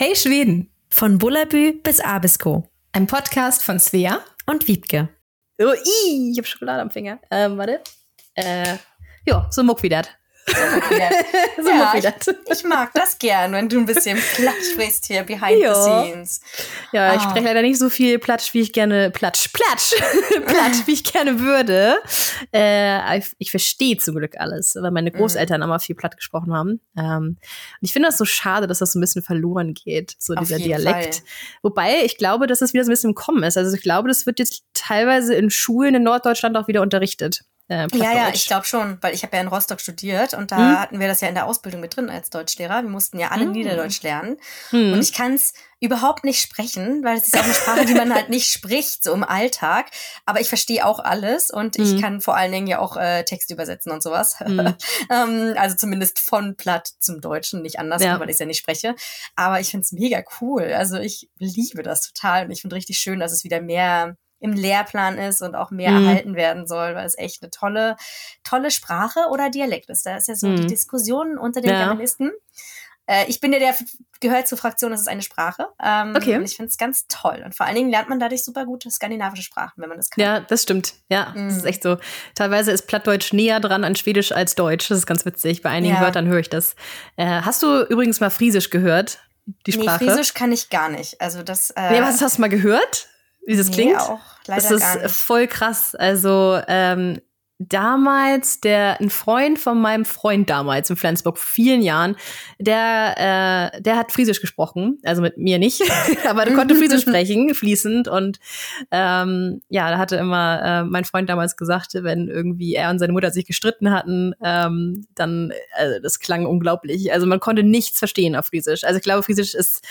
Hey Schweden! Von Bullabü bis Abisko. Ein Podcast von Svea und Wiebke. Oh, ii, ich hab Schokolade am Finger. Ähm, warte. Äh, ja, so muck wie dat. So ja, ich, ich, mag das gern, wenn du ein bisschen Platsch sprichst hier behind ja. the scenes. Ja, ich oh. spreche leider nicht so viel Platsch, wie ich gerne Platsch, Platsch, Platsch, wie ich gerne würde. Äh, ich, ich verstehe zum Glück alles, weil meine Großeltern mhm. immer viel Platt gesprochen haben. Ähm, und ich finde das so schade, dass das so ein bisschen verloren geht, so Auf dieser Dialekt. Fall. Wobei ich glaube, dass das wieder so ein bisschen im Kommen ist. Also ich glaube, das wird jetzt teilweise in Schulen in Norddeutschland auch wieder unterrichtet. Äh, ja, ja, ich glaube schon, weil ich habe ja in Rostock studiert und da hm? hatten wir das ja in der Ausbildung mit drin als Deutschlehrer. Wir mussten ja alle hm. Niederdeutsch lernen. Hm. Und ich kann es überhaupt nicht sprechen, weil es ist auch eine Sprache, die man halt nicht spricht, so im Alltag. Aber ich verstehe auch alles und ich hm. kann vor allen Dingen ja auch äh, Text übersetzen und sowas. Hm. ähm, also zumindest von Platt zum Deutschen, nicht anders, ja. weil ich es ja nicht spreche. Aber ich finde es mega cool. Also ich liebe das total und ich finde richtig schön, dass es wieder mehr im Lehrplan ist und auch mehr mhm. erhalten werden soll, weil es echt eine tolle, tolle Sprache oder Dialekt ist. Da ist ja so mhm. die Diskussion unter den ja. Äh, ich bin ja der, gehört zur Fraktion, das ist eine Sprache. Ähm, okay. Und ich finde es ganz toll. Und vor allen Dingen lernt man dadurch super gute skandinavische Sprachen, wenn man das kann. Ja, das stimmt. Ja, mhm. das ist echt so. Teilweise ist Plattdeutsch näher dran an Schwedisch als Deutsch. Das ist ganz witzig. Bei einigen ja. Wörtern höre ich das. Äh, hast du übrigens mal Friesisch gehört? Die Sprache? Nee, Friesisch kann ich gar nicht. Also das. Äh, nee, was hast du mal gehört? Wie das nee, klingt. Auch leider das ist voll krass. Also ähm, damals der ein Freund von meinem Freund damals in Flensburg vor vielen Jahren, der äh, der hat Friesisch gesprochen, also mit mir nicht, aber der konnte Friesisch sprechen fließend und ähm, ja, da hatte immer äh, mein Freund damals gesagt, wenn irgendwie er und seine Mutter sich gestritten hatten, ähm, dann äh, das klang unglaublich. Also man konnte nichts verstehen auf Friesisch. Also ich glaube, Friesisch ist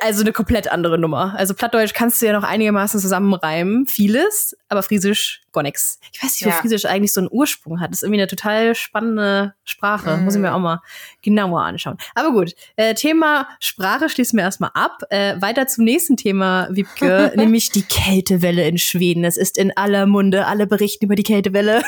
also eine komplett andere Nummer. Also Plattdeutsch kannst du ja noch einigermaßen zusammenreimen, vieles, aber Friesisch gar nix. Ich weiß nicht, wo ja. Friesisch eigentlich so einen Ursprung hat. Das ist irgendwie eine total spannende Sprache. Mm. Muss ich mir auch mal genauer anschauen. Aber gut, äh, Thema Sprache schließen wir erstmal ab. Äh, weiter zum nächsten Thema, Wiebke, nämlich die Kältewelle in Schweden. Es ist in aller Munde, alle berichten über die Kältewelle.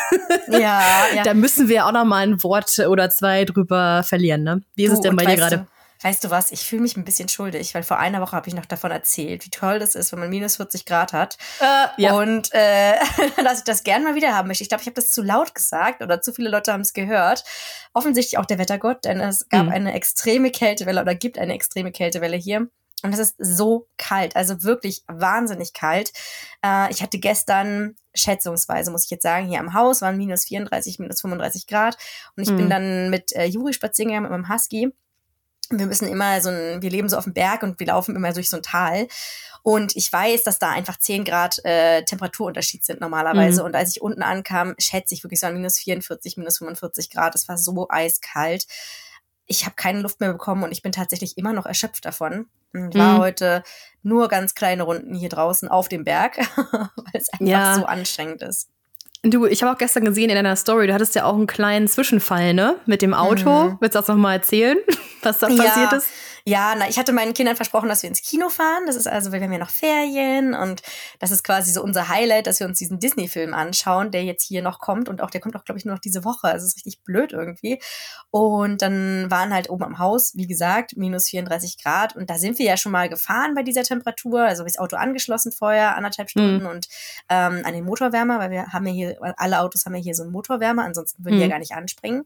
ja, ja. Da müssen wir auch noch mal ein Wort oder zwei drüber verlieren. Ne? Wie ist du, es denn bei dir gerade? Weißt du was, ich fühle mich ein bisschen schuldig, weil vor einer Woche habe ich noch davon erzählt, wie toll das ist, wenn man minus 40 Grad hat. Äh, ja. Und äh, dass ich das gerne mal wieder haben möchte. Ich glaube, ich habe das zu laut gesagt oder zu viele Leute haben es gehört. Offensichtlich auch der Wettergott, denn es gab mhm. eine extreme Kältewelle oder gibt eine extreme Kältewelle hier. Und es ist so kalt, also wirklich wahnsinnig kalt. Äh, ich hatte gestern schätzungsweise, muss ich jetzt sagen, hier am Haus waren minus 34, minus 35 Grad. Und ich mhm. bin dann mit äh, Juri spazieren gegangen mit meinem Husky wir müssen immer so ein, wir leben so auf dem Berg und wir laufen immer durch so ein Tal. Und ich weiß, dass da einfach 10 Grad äh, Temperaturunterschied sind normalerweise. Mhm. Und als ich unten ankam, schätze ich wirklich so an minus 44, minus 45 Grad. Es war so eiskalt. Ich habe keine Luft mehr bekommen und ich bin tatsächlich immer noch erschöpft davon. Und war mhm. heute nur ganz kleine Runden hier draußen auf dem Berg, weil es einfach ja. so anstrengend ist. Du, ich habe auch gestern gesehen in deiner Story, du hattest ja auch einen kleinen Zwischenfall, ne? Mit dem Auto. Mhm. Willst du das nochmal erzählen, was da ja. passiert ist? Ja, na, ich hatte meinen Kindern versprochen, dass wir ins Kino fahren. Das ist also, wir haben ja noch Ferien und das ist quasi so unser Highlight, dass wir uns diesen Disney-Film anschauen, der jetzt hier noch kommt und auch, der kommt auch, glaube ich, nur noch diese Woche. Also es ist richtig blöd irgendwie. Und dann waren halt oben am Haus, wie gesagt, minus 34 Grad und da sind wir ja schon mal gefahren bei dieser Temperatur. Also das Auto angeschlossen vorher, anderthalb mhm. Stunden mhm. und ähm, an den Motorwärmer, weil wir haben ja hier, alle Autos haben ja hier so einen Motorwärmer, ansonsten würden mhm. die ja mhm. gar nicht anspringen.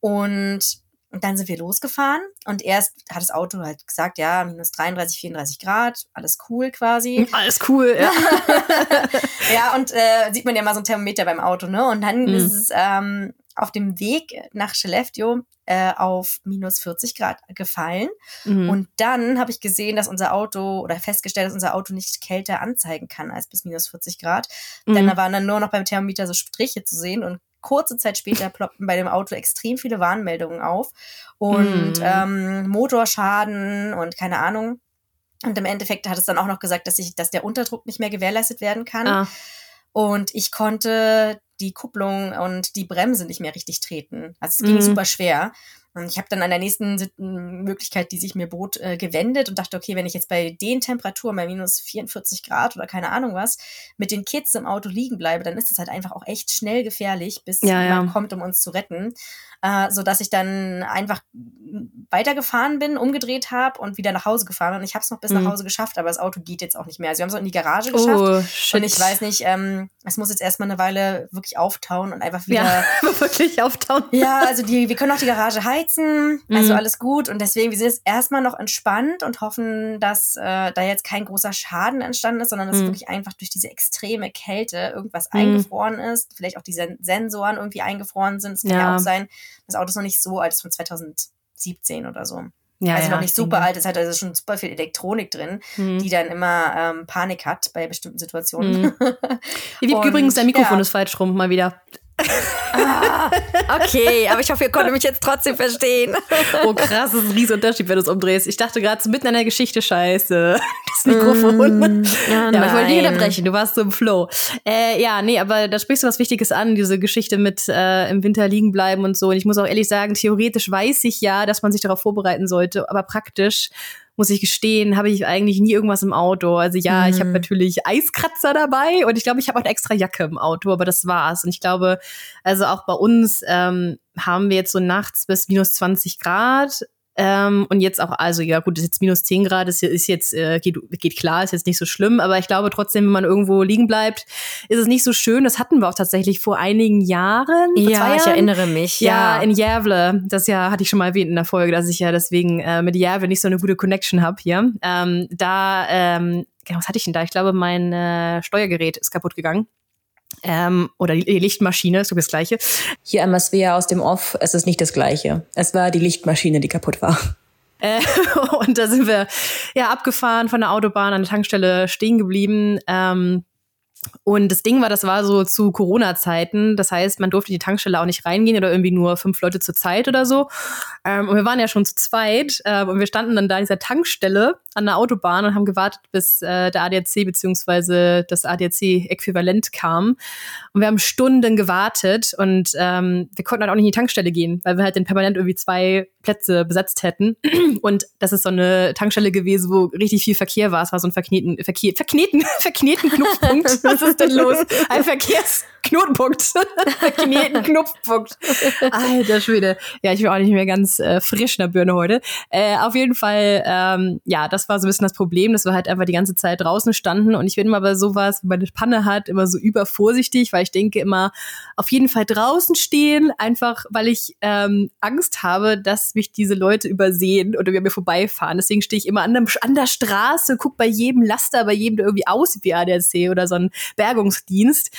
Und und dann sind wir losgefahren und erst hat das Auto halt gesagt, ja, minus 33, 34 Grad, alles cool quasi. Alles cool, ja. ja, und äh, sieht man ja mal so ein Thermometer beim Auto, ne? Und dann mhm. ist es ähm, auf dem Weg nach Skellefteå äh, auf minus 40 Grad gefallen. Mhm. Und dann habe ich gesehen, dass unser Auto oder festgestellt, dass unser Auto nicht kälter anzeigen kann als bis minus 40 Grad. Mhm. Denn da waren dann nur noch beim Thermometer so Striche zu sehen und kurze Zeit später ploppten bei dem Auto extrem viele Warnmeldungen auf und mm. ähm, Motorschaden und keine Ahnung. Und im Endeffekt hat es dann auch noch gesagt, dass ich, dass der Unterdruck nicht mehr gewährleistet werden kann. Ah. Und ich konnte die Kupplung und die Bremse nicht mehr richtig treten. Also es ging mm. super schwer. Und ich habe dann an der nächsten Möglichkeit, die sich mir bot, äh, gewendet und dachte, okay, wenn ich jetzt bei den Temperaturen, bei minus 44 Grad oder keine Ahnung was, mit den Kids im Auto liegen bleibe, dann ist es halt einfach auch echt schnell gefährlich, bis Ja, jemand ja. kommt, um uns zu retten. Äh, so dass ich dann einfach weitergefahren bin, umgedreht habe und wieder nach Hause gefahren bin. Und ich habe es noch bis Mhm. nach Hause geschafft, aber das Auto geht jetzt auch nicht mehr. Also wir haben es auch in die Garage geschafft. Oh, shit. Und ich weiß nicht, ähm, es muss jetzt erstmal eine Weile wirklich auftauen und einfach wieder. Ja, wirklich auftauen. Ja, also die, wir können auch die Garage heizen, also Mhm. alles gut. Und deswegen, wir sind jetzt erstmal noch entspannt und hoffen, dass äh, da jetzt kein großer Schaden entstanden ist, sondern dass Mhm. wirklich einfach durch diese extreme Kälte irgendwas Mhm. eingefroren ist. Vielleicht auch die Sen Sensoren irgendwie eingefroren sind. Es kann ja. Ja. auch sein, das Auto ist noch nicht so alt, ist von 2017 oder so. Ja, also ja, noch nicht ich super alt, es hat also schon super viel Elektronik drin, Mhm. die dann immer ähm, Panik hat bei bestimmten Situationen. Mhm. Und, übrigens, dein Mikrofon ja. ist falsch rum, mal wieder. Ah, okay, aber ich hoffe, ihr konntet mich jetzt trotzdem verstehen. Oh krass, das ist ein riesen Unterschied, wenn du es umdrehst. Ich dachte gerade so mitten in der Geschichte, scheiße. Das Mikrofon. Mm, Ja, aber ich wollte dich unterbrechen, du warst so im Flow. Äh, ja, nee, aber da sprichst du was Wichtiges an, diese Geschichte mit äh, im Winter liegen bleiben und so. Und ich muss auch ehrlich sagen, theoretisch weiß ich ja, dass man sich darauf vorbereiten sollte, aber praktisch muss ich gestehen, habe ich eigentlich nie irgendwas im Auto. Also ja, ich habe Mhm. natürlich Eiskratzer dabei und ich glaube, ich habe auch eine extra Jacke im Auto, aber das war's. Und ich glaube, also auch bei uns ähm, haben wir jetzt so nachts bis minus 20 Grad. Ähm, und jetzt auch, also ja gut, ist jetzt minus 10 Grad, ist, ist jetzt, äh, geht, geht klar, ist jetzt nicht so schlimm, aber ich glaube trotzdem, wenn man irgendwo liegen bleibt, ist es nicht so schön. Das hatten wir auch tatsächlich vor einigen Jahren. Vor Ja, ich Jahren. erinnere mich. Ja, Ja, in Jävle. Das ja hatte ich schon mal erwähnt in der Folge, dass ich ja deswegen äh, mit Jävle nicht so eine gute Connection habe hier. Ähm, da, ähm, genau, was hatte ich denn da? Ich glaube, mein äh, Steuergerät ist kaputt gegangen. Ähm, oder die Lichtmaschine, ist so das gleiche. Hier einmal Svea aus dem Off, es ist nicht das Gleiche. Es war die Lichtmaschine, die kaputt war. Äh, und da sind wir ja abgefahren von der Autobahn an der Tankstelle stehen geblieben. Ähm, und das Ding war, das war so zu Corona-Zeiten. Das heißt, man durfte die Tankstelle auch nicht reingehen oder irgendwie nur fünf Leute zur Zeit oder so. Ähm, und wir waren ja schon zu zweit. Ähm, und wir standen dann da in dieser Tankstelle an der Autobahn und haben gewartet, bis äh, der ADAC beziehungsweise das ADAC-Äquivalent kam. Und wir haben Stunden gewartet und ähm, wir konnten halt auch nicht in die Tankstelle gehen, weil wir halt dann permanent irgendwie zwei Plätze besetzt hätten. Und das ist so eine Tankstelle gewesen, wo richtig viel Verkehr war. Es war so ein verkneten, Verkehr, verkneten, verkneten Knopfpunkt. Was ist denn los? Ein Verkehrsknotenpunkt. verkneten Knopfpunkt. Alter Schwede. Ja, ich bin auch nicht mehr ganz äh, frisch in der Birne heute. Äh, auf jeden Fall, ähm, ja, das war so ein bisschen das Problem, dass wir halt einfach die ganze Zeit draußen standen. Und ich bin immer bei sowas, wenn man eine Panne hat, immer so übervorsichtig, weil ich denke immer, auf jeden Fall draußen stehen, einfach weil ich ähm, Angst habe, dass mich diese Leute übersehen oder über mir vorbeifahren. Deswegen stehe ich immer an der, an der Straße, guck bei jedem Laster, bei jedem, der irgendwie aussieht wie ADAC oder so ein Bergungsdienst.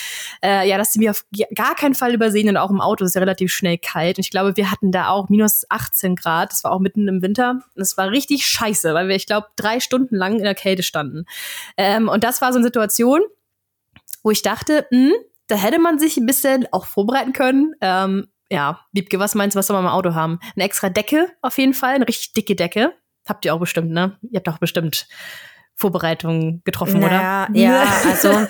Äh, ja, dass sie mir auf gar keinen Fall übersehen und auch im Auto ist ja relativ schnell kalt. Und ich glaube, wir hatten da auch minus 18 Grad. Das war auch mitten im Winter. Und es war richtig scheiße, weil wir, ich glaube, drei Stunden lang in der Kälte standen. Ähm, und das war so eine Situation, wo ich dachte, mh, da hätte man sich ein bisschen auch vorbereiten können. Ähm, ja, Liebke, was meinst du, was soll man im Auto haben? Eine extra Decke auf jeden Fall, eine richtig dicke Decke. Habt ihr auch bestimmt, ne? Ihr habt auch bestimmt Vorbereitungen getroffen, naja, oder? Ja, also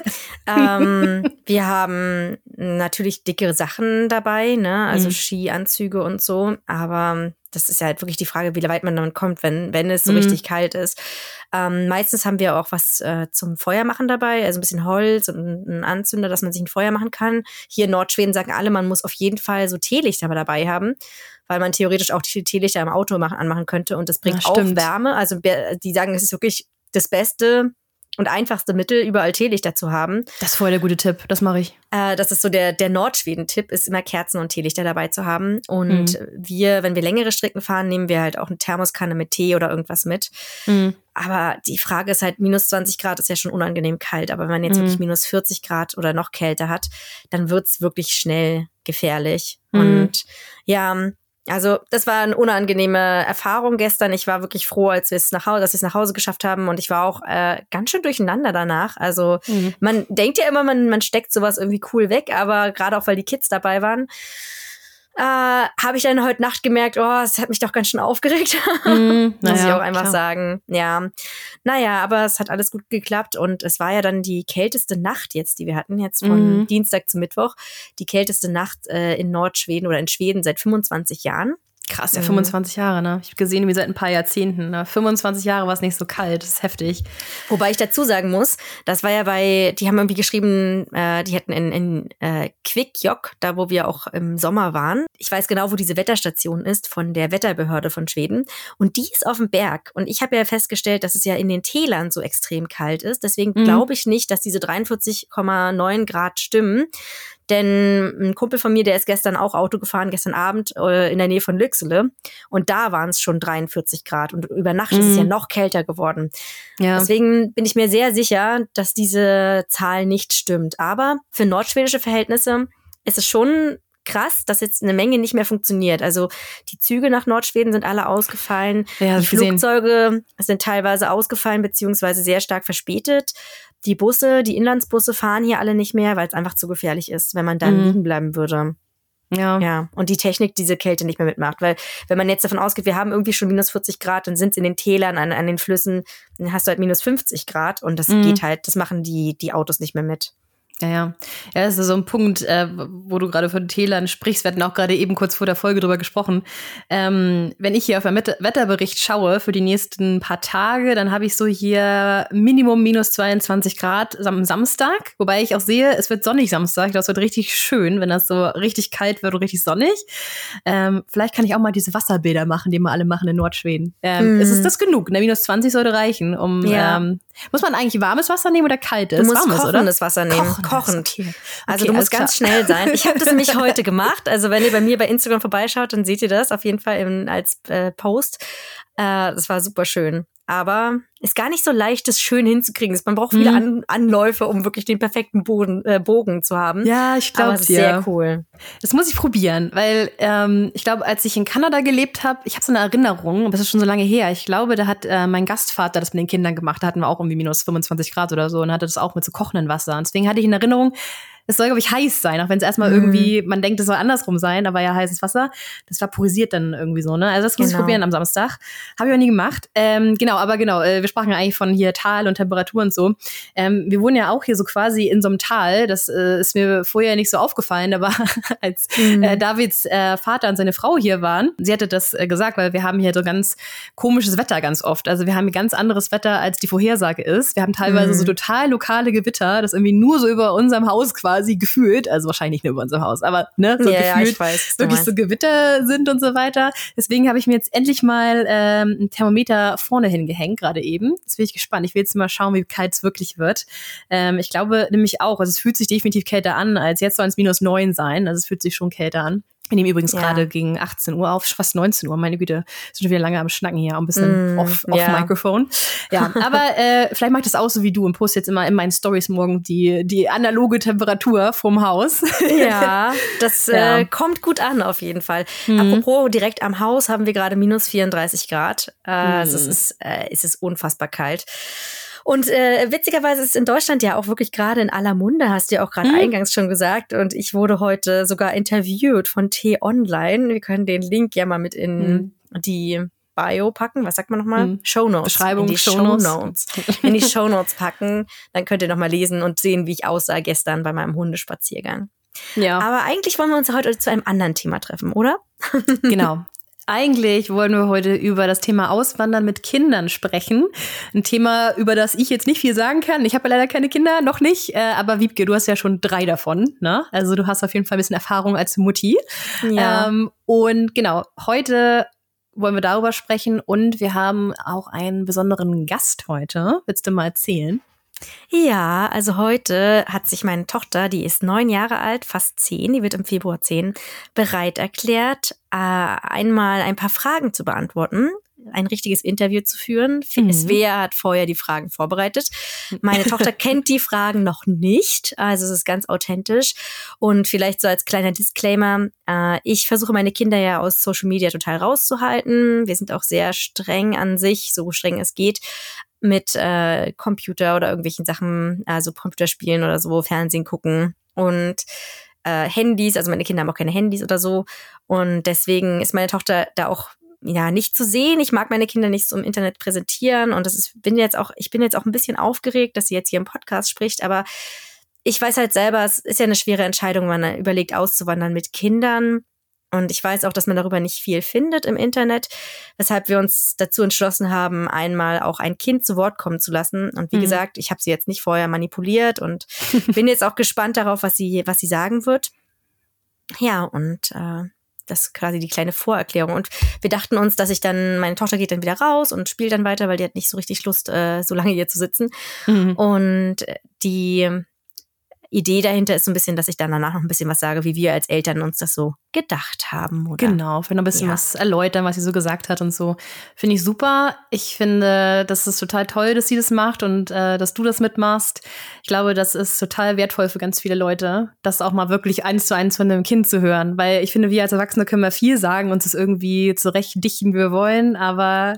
ähm, wir haben natürlich dickere Sachen dabei, ne? Also Mhm. Skianzüge und so, aber das ist ja halt wirklich die Frage, wie weit man damit kommt, wenn, wenn es so Mhm. richtig kalt ist. Ähm, meistens haben wir auch was äh, zum Feuermachen dabei, also ein bisschen Holz und ein Anzünder, dass man sich ein Feuer machen kann. Hier in Nordschweden sagen alle, man muss auf jeden Fall so Teelichter dabei haben, weil man theoretisch auch die Teelichter im Auto machen, anmachen könnte und das bringt Ja, auch. Wärme. Also die sagen, es ist wirklich das beste und einfachste Mittel, überall Teelichter zu haben. Das ist voll der gute Tipp, das mache ich. Äh, das ist so der, der Nordschweden-Tipp, ist immer Kerzen und Teelichter dabei zu haben. Und wir, wenn wir längere Strecken fahren, nehmen wir halt auch eine Thermoskanne mit Tee oder irgendwas mit. Mhm. Aber die Frage ist halt, minus 20 Grad ist ja schon unangenehm kalt. Aber wenn man jetzt Mhm. wirklich minus 40 Grad oder noch kälter hat, dann wird's wirklich schnell gefährlich. Mhm. Und ja, also das war eine unangenehme Erfahrung gestern. Ich war wirklich froh, als wir es nach Hause, dass wir es nach Hause geschafft haben. Und ich war auch äh, ganz schön durcheinander danach. Also Mhm. man denkt ja immer, man, man steckt sowas irgendwie cool weg, aber gerade auch weil die Kids dabei waren, äh, habe ich dann heute Nacht gemerkt, oh, es hat mich doch ganz schön aufgeregt. Mhm. Muss ich auch einfach klar. sagen. Ja. Naja, aber es hat alles gut geklappt und es war ja dann die kälteste Nacht jetzt, die wir hatten, jetzt von Mhm. Dienstag zu Mittwoch. Die kälteste Nacht äh, in Nordschweden oder in Schweden seit 25 Jahren. Krass, ja, 25 mhm. Jahre, ne? Ich habe gesehen, wie seit ein paar Jahrzehnten. Ne? 25 Jahre war es nicht so kalt, das ist heftig. Wobei ich dazu sagen muss, das war ja bei, die haben irgendwie geschrieben, äh, die hätten in, in äh, Quickjock, da wo wir auch im Sommer waren. Ich weiß genau, wo diese Wetterstation ist von der Wetterbehörde von Schweden. Und die ist auf dem Berg. Und ich habe ja festgestellt, dass es ja in den Tälern so extrem kalt ist. Deswegen mhm. glaube ich nicht, dass diese 43,9 Grad stimmen. Denn ein Kumpel von mir, der ist gestern auch Auto gefahren, gestern Abend äh, in der Nähe von Lüxele. Und da waren es schon 43 Grad. Und über Nacht mhm. ist es ja mhm. noch kälter geworden. Ja. Deswegen bin ich mir sehr sicher, dass diese Zahl nicht stimmt. Aber für nordschwedische Verhältnisse ist es schon krass, dass jetzt eine Menge nicht mehr funktioniert. Also die Züge nach Nordschweden sind alle ausgefallen. Ja, die Flugzeuge sind teilweise ausgefallen beziehungsweise sehr stark verspätet. Die Busse, die Inlandsbusse fahren hier alle nicht mehr, weil es einfach zu gefährlich ist, wenn man dann mhm. liegen bleiben würde. Ja. Ja. Und die Technik diese Kälte nicht mehr mitmacht. Weil, wenn man jetzt davon ausgeht, wir haben irgendwie schon minus 40 Grad, dann sind es in den Tälern, an, an den Flüssen, dann hast du halt minus 50 Grad und das mhm. geht halt, das machen die, die Autos nicht mehr mit. Ja, ja. Ja, das ist so ein Punkt, äh, wo du gerade von Tälern sprichst. Wir hatten auch gerade eben kurz vor der Folge drüber gesprochen. Ähm, wenn ich hier auf den Wetterbericht schaue für die nächsten paar Tage, dann habe ich so hier Minimum minus 22 Grad am Samstag. Wobei ich auch sehe, es wird sonnig Samstag. Das wird richtig schön, wenn das so richtig kalt wird und richtig sonnig. Ähm, vielleicht kann ich auch mal diese Wasserbäder machen, die wir alle machen in Nordschweden. Ähm, mm. Ist es das genug? Ne? Minus 20 sollte reichen, um ja. ähm, muss man eigentlich warmes Wasser nehmen oder kaltes? Du musst warmes, kochendes oder? Wasser nehmen. Kochen kochend. Okay. Also okay, du musst ganz schnell sein. Ich habe das nämlich heute gemacht. Also wenn ihr bei mir bei Instagram vorbeischaut, dann seht ihr das auf jeden Fall im, als äh, Post. Äh, das war super schön. Aber ist gar nicht so leicht, das schön hinzukriegen. Man braucht viele mhm. An Anläufe, um wirklich den perfekten Boden, äh, Bogen zu haben. Ja, ich glaube, es ist sehr cool. Das muss ich probieren, weil ähm, ich glaube, als ich in Kanada gelebt habe, ich habe so eine Erinnerung, aber es ist schon so lange her. Ich glaube, da hat äh, mein Gastvater das mit den Kindern gemacht. Da hatten wir auch irgendwie minus 25 Grad oder so und hatte das auch mit so kochenden Wasser. Und deswegen hatte ich in Erinnerung, es soll, glaube ich, heiß sein, auch wenn es erstmal mm. irgendwie, man denkt, es soll andersrum sein, aber ja, heißes Wasser, das vaporisiert dann irgendwie so, ne? Also das muss genau. ich probieren am Samstag. Habe ich auch nie gemacht. Ähm, genau, aber genau, äh, wir sprachen ja eigentlich von hier Tal und Temperatur und so. Ähm, wir wohnen ja auch hier so quasi in so einem Tal, das äh, ist mir vorher nicht so aufgefallen, aber als mm. äh, Davids äh, Vater und seine Frau hier waren, sie hatte das äh, gesagt, weil wir haben hier so ganz komisches Wetter ganz oft. Also wir haben hier ganz anderes Wetter, als die Vorhersage ist. Wir haben teilweise mm. so total lokale Gewitter, das irgendwie nur so über unserem Haus quasi quasi gefühlt, also wahrscheinlich nicht nur über unser Haus, aber ne, so ja, gefühlt ja, weiß, wirklich so Gewitter sind und so weiter. Deswegen habe ich mir jetzt endlich mal ähm, ein Thermometer vorne hingehängt, gerade eben. Jetzt bin ich gespannt. Ich will jetzt mal schauen, wie kalt es wirklich wird. Ähm, ich glaube nämlich auch, also es fühlt sich definitiv kälter an, als jetzt soll es minus neun sein. Also es fühlt sich schon kälter an. Wir nehmen übrigens ja. gerade gegen 18 Uhr auf, fast 19 Uhr. Meine Güte, sind schon wieder lange am Schnacken hier, ein bisschen mm, off, off ja. Mikrofon. Ja, aber äh, vielleicht mache ich das auch so wie du und poste jetzt immer in meinen Stories morgen die, die analoge Temperatur vom Haus. Ja, das ja. Äh, kommt gut an auf jeden Fall. Mhm. Apropos, direkt am Haus haben wir gerade minus 34 Grad. Äh, mhm. es, ist, äh, es ist unfassbar kalt. Und äh, witzigerweise ist es in Deutschland ja auch wirklich gerade in aller Munde, hast du ja auch gerade mhm. eingangs schon gesagt. Und ich wurde heute sogar interviewt von T-Online. Wir können den Link ja mal mit in mhm. die Bio packen. Was sagt man nochmal? Mhm. Show Notes. Beschreibung, in die Show Notes. in die Show Notes packen. Dann könnt ihr nochmal lesen und sehen, wie ich aussah gestern bei meinem Hundespaziergang. Ja. Aber eigentlich wollen wir uns heute zu einem anderen Thema treffen, oder? genau. Eigentlich wollen wir heute über das Thema Auswandern mit Kindern sprechen. Ein Thema, über das ich jetzt nicht viel sagen kann. Ich habe leider keine Kinder, noch nicht. Äh, aber Wiebke, du hast ja schon drei davon. Ne? Also du hast auf jeden Fall ein bisschen Erfahrung als Mutti. Ja. Ähm, und genau, heute wollen wir darüber sprechen und wir haben auch einen besonderen Gast heute. Willst du mal erzählen? Ja, also heute hat sich meine Tochter, die ist neun Jahre alt, fast zehn, die wird im Februar zehn, bereit erklärt, äh, einmal ein paar Fragen zu beantworten ein richtiges Interview zu führen. Mhm. Svea hat vorher die Fragen vorbereitet. Meine Tochter kennt die Fragen noch nicht, also es ist ganz authentisch. Und vielleicht so als kleiner Disclaimer, äh, ich versuche meine Kinder ja aus Social Media total rauszuhalten. Wir sind auch sehr streng an sich, so streng es geht mit äh, Computer oder irgendwelchen Sachen, also Computerspielen oder so, Fernsehen gucken und äh, Handys, also meine Kinder haben auch keine Handys oder so. Und deswegen ist meine Tochter da auch ja nicht zu sehen. Ich mag meine Kinder nicht so im Internet präsentieren und das ist bin jetzt auch ich bin jetzt auch ein bisschen aufgeregt, dass sie jetzt hier im Podcast spricht, aber ich weiß halt selber, es ist ja eine schwere Entscheidung, wenn man überlegt auszuwandern mit Kindern Und ich weiß auch, dass man darüber nicht viel findet im Internet, weshalb wir uns dazu entschlossen haben, einmal auch ein Kind zu Wort kommen zu lassen. Und wie mhm. gesagt, ich habe sie jetzt nicht vorher manipuliert und bin jetzt auch gespannt darauf, was sie, was sie sagen wird. Ja, und äh, das ist quasi die kleine Vorerklärung. Und wir dachten uns, dass ich dann, meine Tochter geht dann wieder raus und spielt dann weiter, weil die hat nicht so richtig Lust, äh, so lange hier zu sitzen. Mhm. Und die Idee dahinter ist so ein bisschen, dass ich dann danach noch ein bisschen was sage, wie wir als Eltern uns das so gedacht haben. Oder? Genau, für noch ein bisschen ja. was erläutern, was sie so gesagt hat und so. Finde ich super. Ich finde, das ist total toll, dass sie das macht und äh, dass du das mitmachst. Ich glaube, das ist total wertvoll für ganz viele Leute, das auch mal wirklich eins zu eins von einem Kind zu hören. Weil ich finde, wir als Erwachsene können wir viel sagen, uns das irgendwie zurechtdichten, wie wir wollen. Aber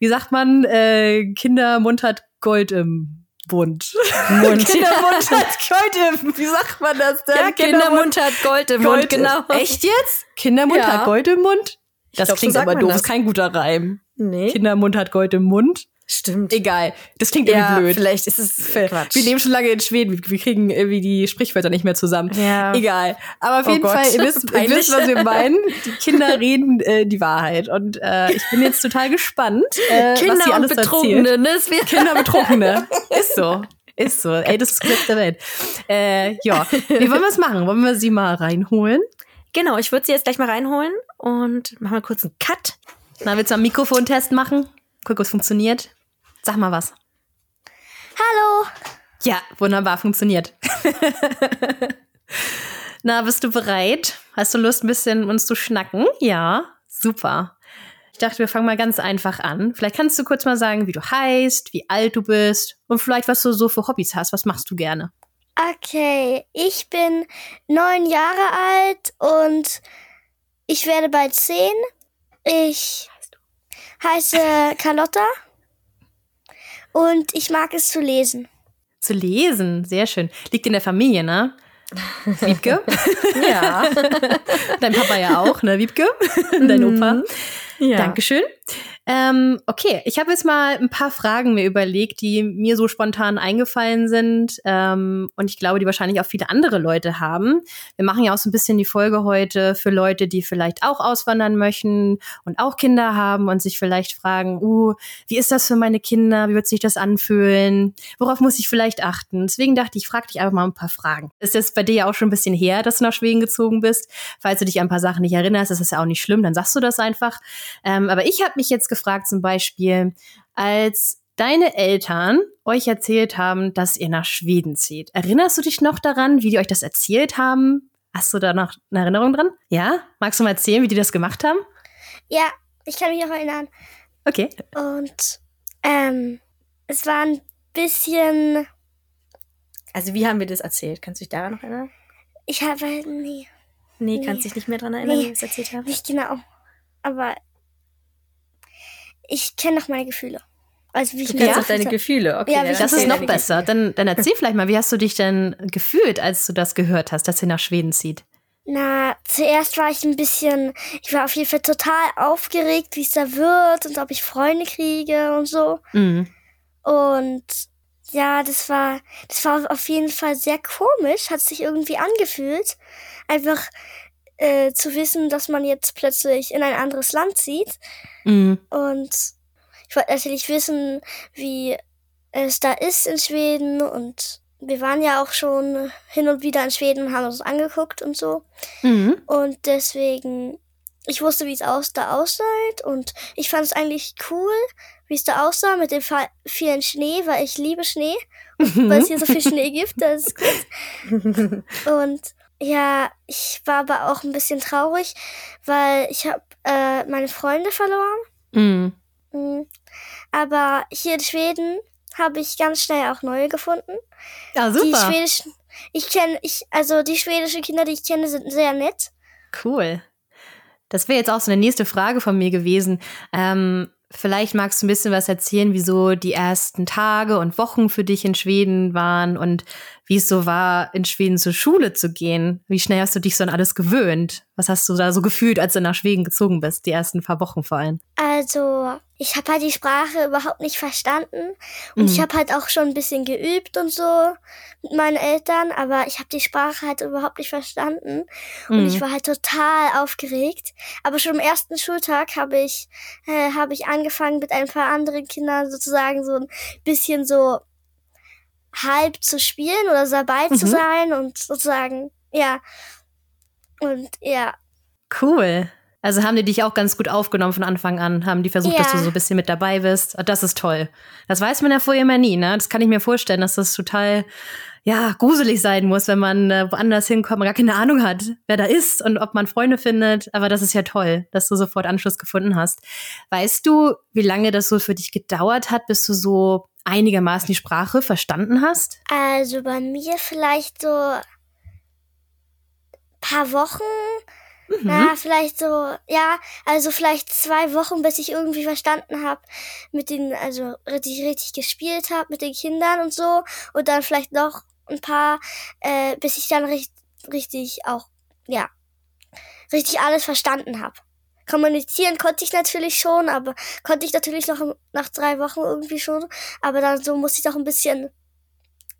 wie sagt man, äh, Kindermund hat Gold im Mund. Mund. Kindermund hat Gold im, wie sagt man das denn? Ja, Kindermund, hat Gold im Gold Mund, genau. Echt jetzt? Kindermund ja. hat Gold im Mund? Das glaub, klingt so aber doof, das. ist kein guter Reim. Nee. Kindermund hat Gold im Mund. Stimmt. Egal. Das klingt ja, irgendwie blöd. Vielleicht ist es Quatsch. Wir leben schon lange in Schweden. Wir kriegen irgendwie die Sprichwörter nicht mehr zusammen. Ja. Egal. Aber auf oh jeden Gott. Fall, ihr wisst, ihr wisst, was wir meinen. Die Kinder reden äh, die Wahrheit. Und äh, ich bin jetzt total gespannt, äh, Kinder was sie alles und Betrunkene. Ne? Kinder Betrunkene. Ist so. Ist so. Ey, das ist das Gesetz der Welt. Äh, ja. Wie wollen wir es machen? Wollen wir sie mal reinholen? Genau, ich würde sie jetzt gleich mal reinholen und machen wir kurz einen Cut. Na, willst du einen Mikrofontest machen? Guck, was funktioniert. Sag mal was. Hallo. Ja, wunderbar, funktioniert. Na, bist du bereit? Hast du Lust, ein bisschen uns zu schnacken? Ja, super. Ich dachte, wir fangen mal ganz einfach an. Vielleicht kannst du kurz mal sagen, wie du heißt, wie alt du bist und vielleicht, was du so für Hobbys hast. Was machst du gerne? Okay, ich bin neun Jahre alt und ich werde bald zehn. Ich heiße Carlotta und ich mag es zu lesen. Zu lesen, sehr schön. Liegt in der Familie, ne? Wiebke? ja. Dein Papa ja auch, ne, Wiebke? Dein Opa. Ja. Dankeschön. Ähm, okay, ich habe jetzt mal ein paar Fragen mir überlegt, die mir so spontan eingefallen sind ähm, und ich glaube, die wahrscheinlich auch viele andere Leute haben. Wir machen ja auch so ein bisschen die Folge heute für Leute, die vielleicht auch auswandern möchten und auch Kinder haben und sich vielleicht fragen, uh, wie ist das für meine Kinder? Wie wird sich das anfühlen? Worauf muss ich vielleicht achten? Deswegen dachte ich, frage dich einfach mal ein paar Fragen. Ist jetzt bei dir ja auch schon ein bisschen her, dass du nach Schweden gezogen bist. Falls du dich an ein paar Sachen nicht erinnerst, ist das ja auch nicht schlimm, dann sagst du das einfach. Ähm, aber ich habe mich jetzt gefragt zum Beispiel, als deine Eltern euch erzählt haben, dass ihr nach Schweden zieht. Erinnerst du dich noch daran, wie die euch das erzählt haben? Hast du da noch eine Erinnerung dran? Ja? Magst du mal erzählen, wie die das gemacht haben? Ja, ich kann mich noch erinnern. Okay. Und ähm, es war ein bisschen. Also wie haben wir das erzählt? Kannst du dich daran noch erinnern? Ich habe halt nie. Nee, nee, kannst dich nicht mehr daran erinnern, nee, wie wir es erzählt haben? Nicht genau. Aber ich kenne noch meine Gefühle. Also wie ich du kennst auch deine Gefühle, okay. Ja, das ist noch besser. Dann, dann erzähl vielleicht mal, wie hast du dich denn gefühlt, als du das gehört hast, dass sie nach Schweden zieht? Na, zuerst war ich ein bisschen, ich war auf jeden Fall total aufgeregt, wie es da wird und ob ich Freunde kriege und so. Mhm. Und ja, das war, das war auf jeden Fall sehr komisch, hat sich irgendwie angefühlt. Einfach, äh, zu wissen, dass man jetzt plötzlich in ein anderes Land zieht. Mhm. Und ich wollte natürlich wissen, wie es da ist in Schweden und wir waren ja auch schon hin und wieder in Schweden und haben uns angeguckt und so. Mhm. Und deswegen, ich wusste, wie es aus, da aussah und ich fand es eigentlich cool, wie es da aussah mit dem vielen Schnee, weil ich liebe Schnee, mhm. weil es hier so viel Schnee gibt. Das ist gut. und ja, ich war aber auch ein bisschen traurig, weil ich habe äh, meine Freunde verloren. Mhm. Mhm. Aber hier in Schweden habe ich ganz schnell auch neue gefunden. Ja, super. Die schwedischen, ich kenne, ich, also die schwedischen Kinder, die ich kenne, sind sehr nett. Cool. Das wäre jetzt auch so eine nächste Frage von mir gewesen. Ähm, Vielleicht magst du ein bisschen was erzählen, wieso die ersten Tage und Wochen für dich in Schweden waren und wie es so war, in Schweden zur Schule zu gehen. Wie schnell hast du dich so an alles gewöhnt? Was hast du da so gefühlt, als du nach Schweden gezogen bist, die ersten paar Wochen vor allem? Also, ich habe halt die Sprache überhaupt nicht verstanden und Mhm. ich habe halt auch schon ein bisschen geübt und so mit meinen Eltern, aber ich habe die Sprache halt überhaupt nicht verstanden und Mhm. ich war halt total aufgeregt. Aber schon am ersten Schultag habe ich äh, habe ich angefangen mit ein paar anderen Kindern sozusagen so ein bisschen so halb zu spielen oder dabei zu Mhm. sein und sozusagen ja und ja Cool. Also haben die dich auch ganz gut aufgenommen von Anfang an, haben die versucht, Ja. dass du so ein bisschen mit dabei bist. Das ist toll. Das weiß man ja vorher immer nie, ne? Das kann ich mir vorstellen, dass das total, ja, gruselig sein muss, wenn man äh, woanders hinkommt, man gar keine Ahnung hat, wer da ist und ob man Freunde findet. Aber das ist ja toll, dass du sofort Anschluss gefunden hast. Weißt du, wie lange das so für dich gedauert hat, bis du so einigermaßen die Sprache verstanden hast? Also bei mir vielleicht so paar Wochen. Mhm. Ja, vielleicht so, ja, also vielleicht zwei Wochen, bis ich irgendwie verstanden habe, mit den, also richtig, richtig gespielt habe mit den Kindern und so. Und dann vielleicht noch ein paar, äh, bis ich dann richtig, richtig auch, ja, richtig alles verstanden habe. Kommunizieren konnte ich natürlich schon, aber konnte ich natürlich noch nach drei Wochen irgendwie schon. Aber dann so musste ich doch ein bisschen,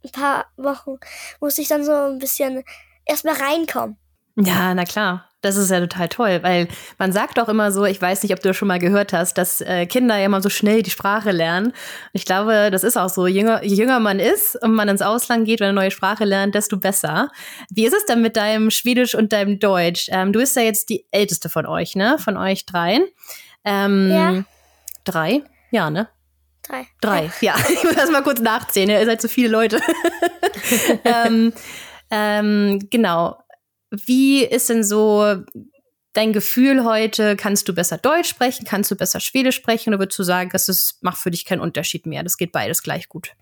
ein paar Wochen, musste ich dann so ein bisschen erstmal reinkommen. Ja, na klar. Das ist ja total toll, weil man sagt auch immer so, ich weiß nicht, ob du das schon mal gehört hast, dass äh, Kinder ja immer so schnell die Sprache lernen. Ich glaube, das ist auch so. Je jünger, je jünger man ist und man ins Ausland geht und eine neue Sprache lernt, desto besser. Wie ist es denn mit deinem Schwedisch und deinem Deutsch? Ähm, du bist ja jetzt die älteste von euch, ne? Von euch dreien. Ähm, Ja. Drei? Ja, ne? Drei. Drei, ja. Ich muss erst mal kurz nachzählen, ihr seid so viele Leute. ähm, ähm, genau. Wie ist denn so dein Gefühl heute? Kannst du besser Deutsch sprechen? Kannst du besser Schwedisch sprechen? Oder würdest du sagen, dass es macht für dich keinen Unterschied mehr? Das geht beides gleich gut.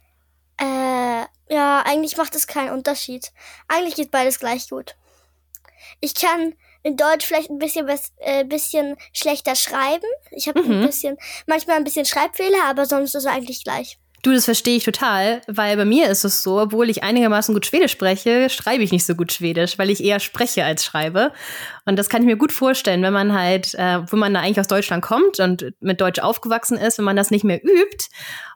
Äh, ja, eigentlich macht es keinen Unterschied. Eigentlich geht beides gleich gut. Ich kann in Deutsch vielleicht ein bisschen, äh, bisschen schlechter schreiben. Ich habe Mhm. ein bisschen, manchmal ein bisschen Schreibfehler, aber sonst ist es eigentlich gleich. Du, das verstehe ich total, weil bei mir ist es so, obwohl ich einigermaßen gut Schwedisch spreche, schreibe ich nicht so gut Schwedisch, weil ich eher spreche als schreibe. Und das kann ich mir gut vorstellen, wenn man halt, äh, wenn man da eigentlich aus Deutschland kommt und mit Deutsch aufgewachsen ist, wenn man das nicht mehr übt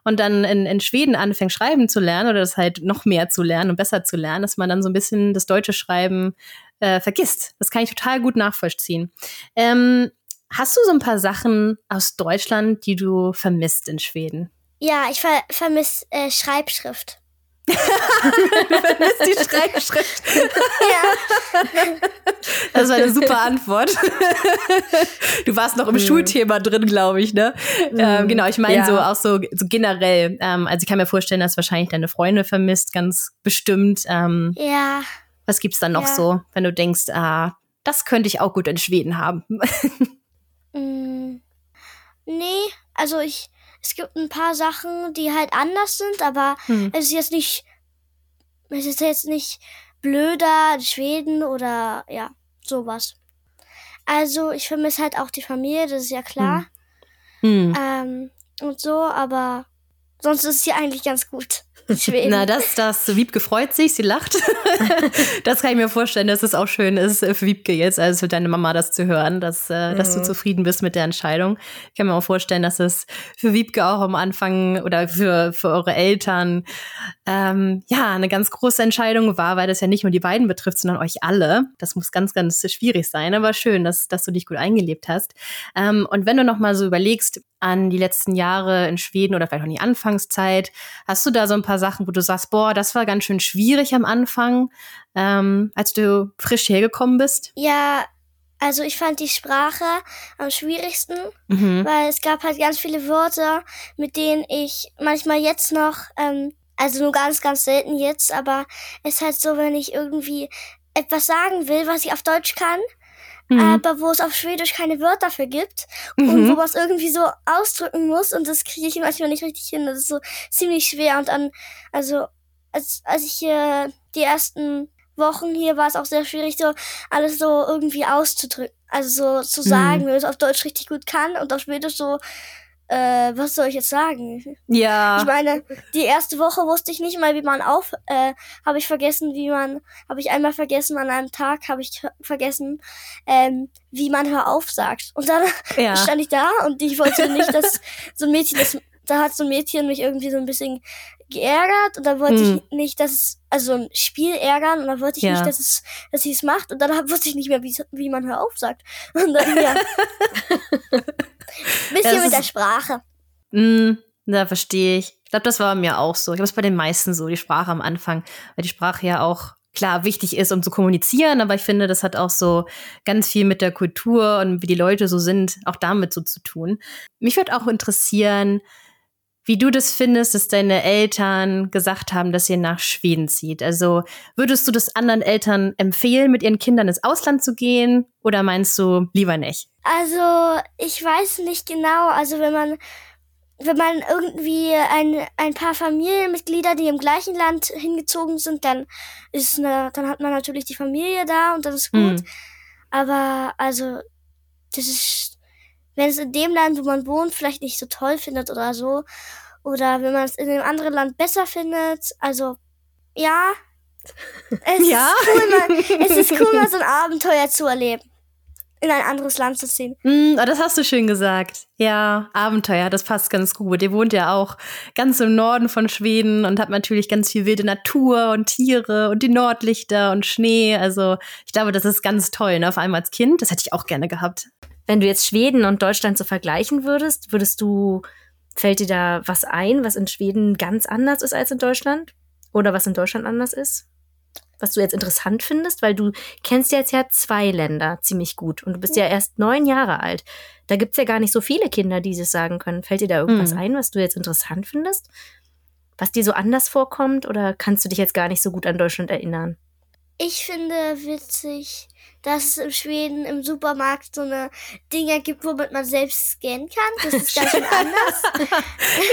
und dann in, in Schweden anfängt, schreiben zu lernen oder das halt noch mehr zu lernen und besser zu lernen, dass man dann so ein bisschen das deutsche Schreiben äh, vergisst. Das kann ich total gut nachvollziehen. Ähm, hast du so ein paar Sachen aus Deutschland, die du vermisst in Schweden? Ja, ich ver vermisse äh, Schreibschrift. vermisst die Schreibschrift. Ja, Das war eine super Antwort. Du warst noch im Schulthema drin, glaube ich, ne? Ähm, genau, ich meine Ja. so auch so, so generell. Ähm, also ich kann mir vorstellen, dass wahrscheinlich deine Freunde vermisst, ganz bestimmt. Ähm, ja. was gibt's dann noch Ja. so, wenn du denkst, ah, das könnte ich auch gut in Schweden haben? Mm, nee, also ich, es gibt ein paar Sachen, die halt anders sind, aber Hm. es ist jetzt nicht, es ist jetzt nicht blöder Schweden oder ja, sowas. Also ich vermisse halt auch die Familie, das ist ja klar. Hm. Ähm, und so, aber sonst ist es hier eigentlich ganz gut. Schweden. Na, das, das, Wiebke freut sich, sie lacht. das kann ich mir vorstellen, dass es auch schön ist äh, für Wiebke jetzt, also für deine Mama das zu hören, dass, äh, dass du Mhm. zufrieden bist mit der Entscheidung. Ich kann mir auch vorstellen, dass es für Wiebke auch am Anfang oder für, für eure Eltern ähm, ja eine ganz große Entscheidung war, weil das ja nicht nur die beiden betrifft, sondern euch alle. Das muss ganz, ganz schwierig sein, aber schön, dass, dass du dich gut eingelebt hast. Ähm, und wenn du noch mal so überlegst an die letzten Jahre in Schweden oder vielleicht auch in die Anfangszeit, hast du da so ein paar Sachen, wo du sagst, boah, das war ganz schön schwierig am Anfang, ähm, als du frisch hergekommen bist? ja, also ich fand die Sprache am schwierigsten. Mhm. weil es gab halt ganz viele Wörter, mit denen ich manchmal jetzt noch, ähm, also nur ganz, ganz selten jetzt, aber es ist halt so, wenn ich irgendwie etwas sagen will, was ich auf Deutsch kann, Mhm. aber wo es auf Schwedisch keine Wörter für gibt und wo Mhm. man es irgendwie so ausdrücken muss und das kriege ich manchmal nicht richtig hin. Das ist so ziemlich schwer und dann, also als, als ich hier die ersten Wochen hier war es auch sehr schwierig, so alles so irgendwie auszudrücken. Also so zu sagen, Mhm. wenn man es auf Deutsch richtig gut kann und auf Schwedisch so äh, was soll ich jetzt sagen? Ja. Ich meine, die erste Woche wusste ich nicht mal, wie man auf, äh, habe ich vergessen, wie man, habe ich einmal vergessen, an einem Tag habe ich vergessen, ähm, wie man Hör auf sagt. Und dann Ja. stand ich da und ich wollte nicht, dass so ein Mädchen, das, da hat so ein Mädchen mich irgendwie so ein bisschen geärgert und dann wollte Hm. ich nicht, dass es, also ein Spiel ärgern und dann wollte ich Ja. nicht, dass es, dass sie es macht und dann wusste ich nicht mehr, wie, wie man Hör auf sagt. Und dann, ja. Bisschen Das mit der Sprache. Mm, da verstehe ich. Ich glaube, das war bei mir auch so. Ich glaube, es bei den meisten so, die Sprache am Anfang, weil die Sprache ja auch klar wichtig ist, um zu kommunizieren, aber ich finde, das hat auch so ganz viel mit der Kultur und wie die Leute so sind, auch damit so zu tun. Mich würde auch interessieren, wie du das findest, dass deine Eltern gesagt haben, dass ihr nach Schweden zieht. Also würdest du das anderen Eltern empfehlen, mit ihren Kindern ins Ausland zu gehen oder meinst du lieber nicht? Also, ich weiß nicht genau. Also, wenn man, wenn man irgendwie ein, ein paar Familienmitglieder, die im gleichen Land hingezogen sind, dann ist eine, dann hat man natürlich die Familie da und das ist gut. Hm. Aber, also, das ist, wenn es in dem Land, wo man wohnt, vielleicht nicht so toll findet oder so, oder wenn man es in einem anderen Land besser findet, also, ja. Es Ja? Ist cool, mal, es ist cool, mal so ein Abenteuer zu erleben. In ein anderes Land zu ziehen. Mm, ah, das hast du schön gesagt. Ja, Abenteuer, das passt ganz gut. Ihr wohnt ja auch ganz im Norden von Schweden und habt natürlich ganz viel wilde Natur und Tiere und die Nordlichter und Schnee. Also ich glaube, das ist ganz toll, ne? vor allem als Kind. Das hätte ich auch gerne gehabt. Wenn du jetzt Schweden und Deutschland so vergleichen würdest, würdest du, fällt dir da was ein, was in Schweden ganz anders ist als in Deutschland? Oder was in Deutschland anders ist? Was du jetzt interessant findest, weil du kennst ja jetzt ja zwei Länder ziemlich gut und du bist ja erst neun Jahre alt. Da gibt's ja gar nicht so viele Kinder, die das sagen können. Fällt dir da irgendwas Hm. ein, was du jetzt interessant findest? Was dir so anders vorkommt oder kannst du dich jetzt gar nicht so gut an Deutschland erinnern? Ich finde witzig, dass es in Schweden im Supermarkt so eine Dinger gibt, womit man selbst scannen kann. Das ist ganz schön anders.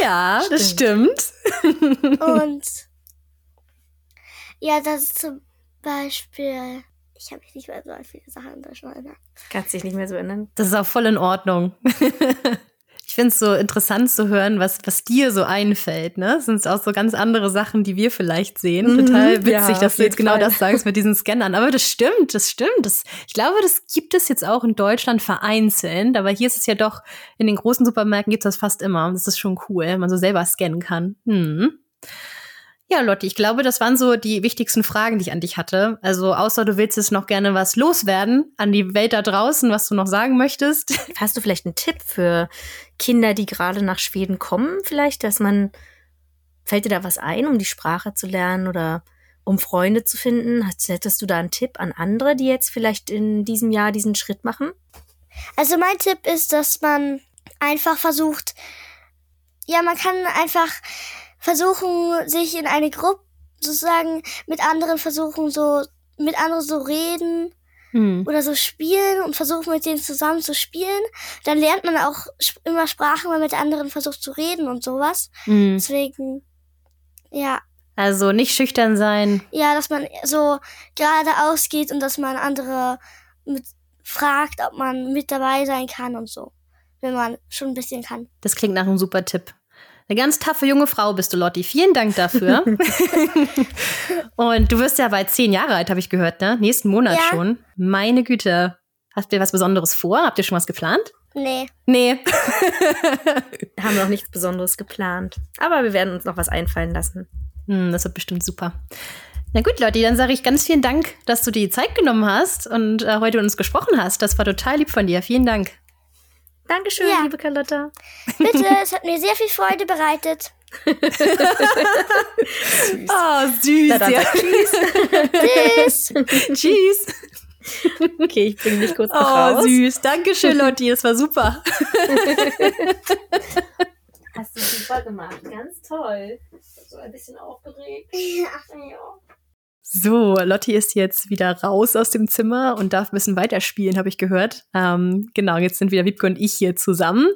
Ja, das stimmt. Und ja, das ist zum Beispiel. Ich habe mich nicht mehr so an viele Sachen in Deutschland erinnert. Kannst dich nicht mehr so erinnern? Das ist auch voll in Ordnung. Ich finde es so interessant zu hören, was, was dir so einfällt. Ne? Das sind auch so ganz andere Sachen, die wir vielleicht sehen. Mhm, Total witzig, ja, dass du jetzt genau Fall. das sagst mit diesen Scannern. Aber das stimmt, das stimmt. Das, ich glaube, das gibt es jetzt auch in Deutschland vereinzelt. Aber hier ist es ja doch, in den großen Supermärkten gibt es das fast immer. Das ist schon cool, wenn man so selber scannen kann. Hm. Ja, Lotti, ich glaube, das waren so die wichtigsten Fragen, die ich an dich hatte. Also, außer du willst jetzt noch gerne was loswerden an die Welt da draußen, was du noch sagen möchtest. Hast du vielleicht einen Tipp für Kinder, die gerade nach Schweden kommen? Vielleicht, dass man, fällt dir da was ein, um die Sprache zu lernen oder um Freunde zu finden? Hast- Hättest du da einen Tipp an andere, die jetzt vielleicht in diesem Jahr diesen Schritt machen? Also mein Tipp ist, dass man einfach versucht, ja, man kann einfach versuchen, sich in eine Gruppe sozusagen mit anderen versuchen, so mit anderen so reden Hm. oder so spielen und versuchen mit denen zusammen zu spielen. Dann lernt man auch immer Sprachen, weil man mit anderen versucht zu reden und sowas. Hm. Deswegen, ja, Also nicht schüchtern sein. ja, dass man so geradeaus geht und dass man andere mit fragt, ob man mit dabei sein kann und so, wenn man schon ein bisschen kann. Das klingt nach einem super Tipp. Eine ganz taffe junge Frau bist du, Lotti. Vielen Dank dafür. Und du wirst ja bald zehn Jahre alt, habe ich gehört, ne? Nächsten Monat Ja. schon. Meine Güte. Habt ihr was Besonderes vor? Habt ihr schon was geplant? Nee. Nee. Haben noch nichts Besonderes geplant. Aber wir werden uns noch was einfallen lassen. Hm, das wird bestimmt super. Na gut, Lotti, dann sage ich ganz vielen Dank, dass du die Zeit genommen hast und äh, heute mit uns gesprochen hast. Das war total lieb von dir. Vielen Dank. Dankeschön, Ja. liebe Carlotta. Bitte, es hat mir sehr viel Freude bereitet. Oh, süß. Na dann ja. tschüss. Tschüss. Tschüss. Okay, ich bringe dich kurz Oh, raus. süß. Dankeschön, Lotti. Das war super. Hast du super gemacht. Ganz toll. So ein bisschen aufgeregt. Ach, ja. So, Lotti ist jetzt wieder raus aus dem Zimmer und darf ein bisschen weiterspielen, habe ich gehört. Ähm, genau, jetzt sind wieder Wiebke und ich hier zusammen.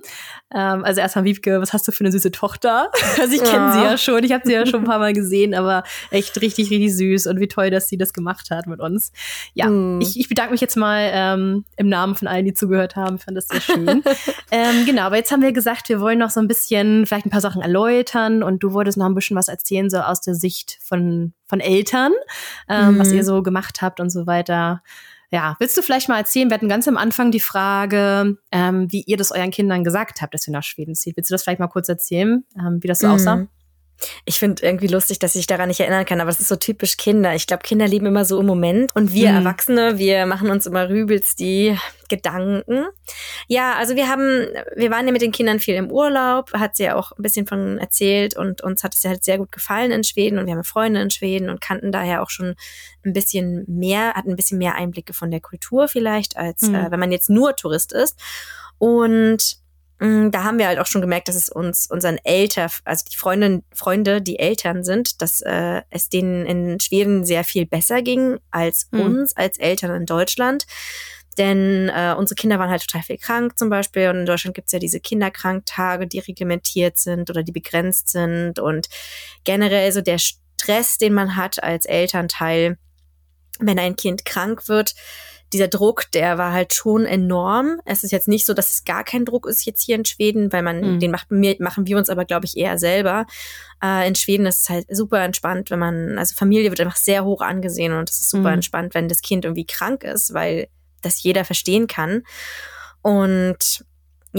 Ähm, also erstmal Wiebke, was hast du für eine süße Tochter? Also ich kenne ja. sie ja schon, ich habe sie ja schon ein paar Mal gesehen, aber echt richtig, richtig süß und wie toll, dass sie das gemacht hat mit uns. Ja, mm. ich, ich bedanke mich jetzt mal ähm, im Namen von allen, die zugehört haben. Ich fand das sehr schön. ähm, genau, aber jetzt haben wir gesagt, wir wollen noch so ein bisschen vielleicht ein paar Sachen erläutern und du wolltest noch ein bisschen was erzählen, so aus der Sicht von von Eltern, ähm, mhm. was ihr mhm. so gemacht habt und so weiter. Ja, willst du vielleicht mal erzählen? Wir hatten ganz am Anfang die Frage, ähm, wie ihr das euren Kindern gesagt habt, dass ihr nach Schweden zieht. Willst du das vielleicht mal kurz erzählen, ähm, wie das so mhm. aussah? Ich finde irgendwie lustig, dass ich daran nicht erinnern kann, aber es ist so typisch Kinder. Ich glaube, Kinder leben immer so im Moment und wir mhm. Erwachsene, wir machen uns immer rübelst die Gedanken. Ja, also wir haben, wir waren ja mit den Kindern viel im Urlaub, hat sie ja auch ein bisschen von erzählt und uns hat es ja halt sehr gut gefallen in Schweden und wir haben Freunde in Schweden und kannten daher auch schon ein bisschen mehr, hatten ein bisschen mehr Einblicke von der Kultur vielleicht, als mhm. äh, wenn man jetzt nur Tourist ist. Und da haben wir halt auch schon gemerkt, dass es uns unseren Eltern, also die Freundin, Freunde, die Eltern sind, dass äh, es denen in Schweden sehr viel besser ging als mhm. uns, als Eltern in Deutschland. Denn äh, unsere Kinder waren halt total viel krank zum Beispiel. Und in Deutschland gibt's ja diese Kinderkranktage, die reglementiert sind oder die begrenzt sind. Und generell so der Stress, den man hat als Elternteil, wenn ein Kind krank wird, dieser Druck, der war halt schon enorm. Es ist jetzt nicht so, dass es gar kein Druck ist jetzt hier in Schweden, weil man, mhm. den macht, machen wir uns aber, glaube ich, eher selber. Äh, in Schweden ist es halt super entspannt, wenn man, also Familie wird einfach sehr hoch angesehen und es ist super mhm. entspannt, wenn das Kind irgendwie krank ist, weil das jeder verstehen kann. Und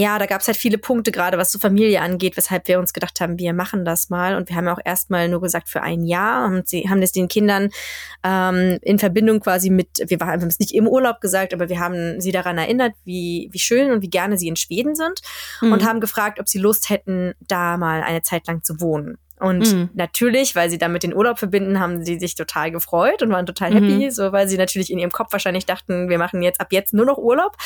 ja, da gab es halt viele Punkte, gerade was so Familie angeht, weshalb wir uns gedacht haben, wir machen das mal. Und wir haben ja auch erstmal nur gesagt für ein Jahr und sie haben das den Kindern ähm, in Verbindung quasi mit, wir haben es nicht im Urlaub gesagt, aber wir haben sie daran erinnert, wie, wie schön und wie gerne sie in Schweden sind mhm. und haben gefragt, ob sie Lust hätten, da mal eine Zeit lang zu wohnen. Und mhm. natürlich, weil sie damit den Urlaub verbinden, haben sie sich total gefreut und waren total happy, mhm. so weil sie natürlich in ihrem Kopf wahrscheinlich dachten, wir machen jetzt ab jetzt nur noch Urlaub.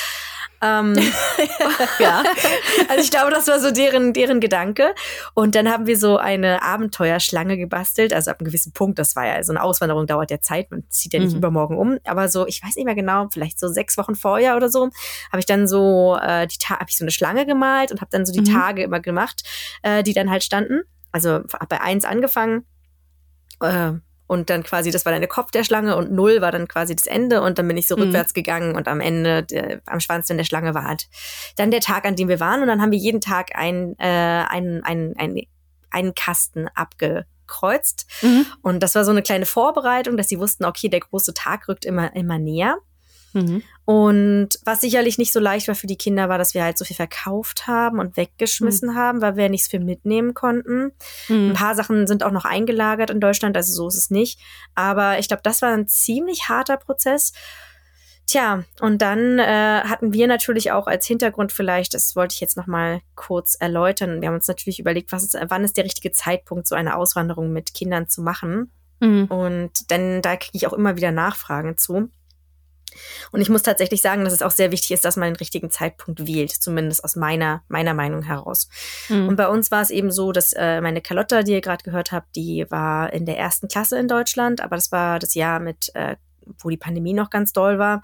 Ähm, ja, also ich glaube, das war so deren deren Gedanke. Und dann haben wir so eine Abenteuerschlange gebastelt, also ab einem gewissen Punkt. Das war ja so eine Auswanderung dauert ja Zeit, man zieht ja nicht mhm. übermorgen um, aber so ich weiß nicht mehr genau, vielleicht so sechs Wochen vorher oder so, habe ich dann so äh, die habe ich so eine Schlange gemalt und habe dann so die mhm. Tage immer gemacht, äh, die dann halt standen also bei eins angefangen äh, und dann quasi, das war dann der Kopf der Schlange und null war dann quasi das Ende und dann bin ich so mhm. rückwärts gegangen und am Ende, der, am Schwanz der Schlange war halt dann der Tag, an dem wir waren und dann haben wir jeden Tag ein, äh, ein, ein, ein, einen Kasten abgekreuzt mhm. und das war so eine kleine Vorbereitung, dass sie wussten, okay, der große Tag rückt immer, immer näher. Mhm. Und was sicherlich nicht so leicht war für die Kinder, war, dass wir halt so viel verkauft haben und weggeschmissen mhm. haben, weil wir nicht so viel mitnehmen konnten. Mhm. Ein paar Sachen sind auch noch eingelagert in Deutschland, also so ist es nicht. Aber ich glaube, das war ein ziemlich harter Prozess. Tja, und dann äh, hatten wir natürlich auch als Hintergrund vielleicht, das wollte ich jetzt noch mal kurz erläutern. Wir haben uns natürlich überlegt, was ist, wann ist der richtige Zeitpunkt, so eine Auswanderung mit Kindern zu machen. Mhm. Und denn da kriege ich auch immer wieder Nachfragen zu. Und ich muss tatsächlich sagen, dass es auch sehr wichtig ist, dass man den richtigen Zeitpunkt wählt, zumindest aus meiner, meiner Meinung heraus. Mhm. Und bei uns war es eben so, dass äh, meine Carlotta, die ihr gerade gehört habt, die war in der ersten Klasse in Deutschland, aber das war das Jahr mit äh, wo die Pandemie noch ganz doll war.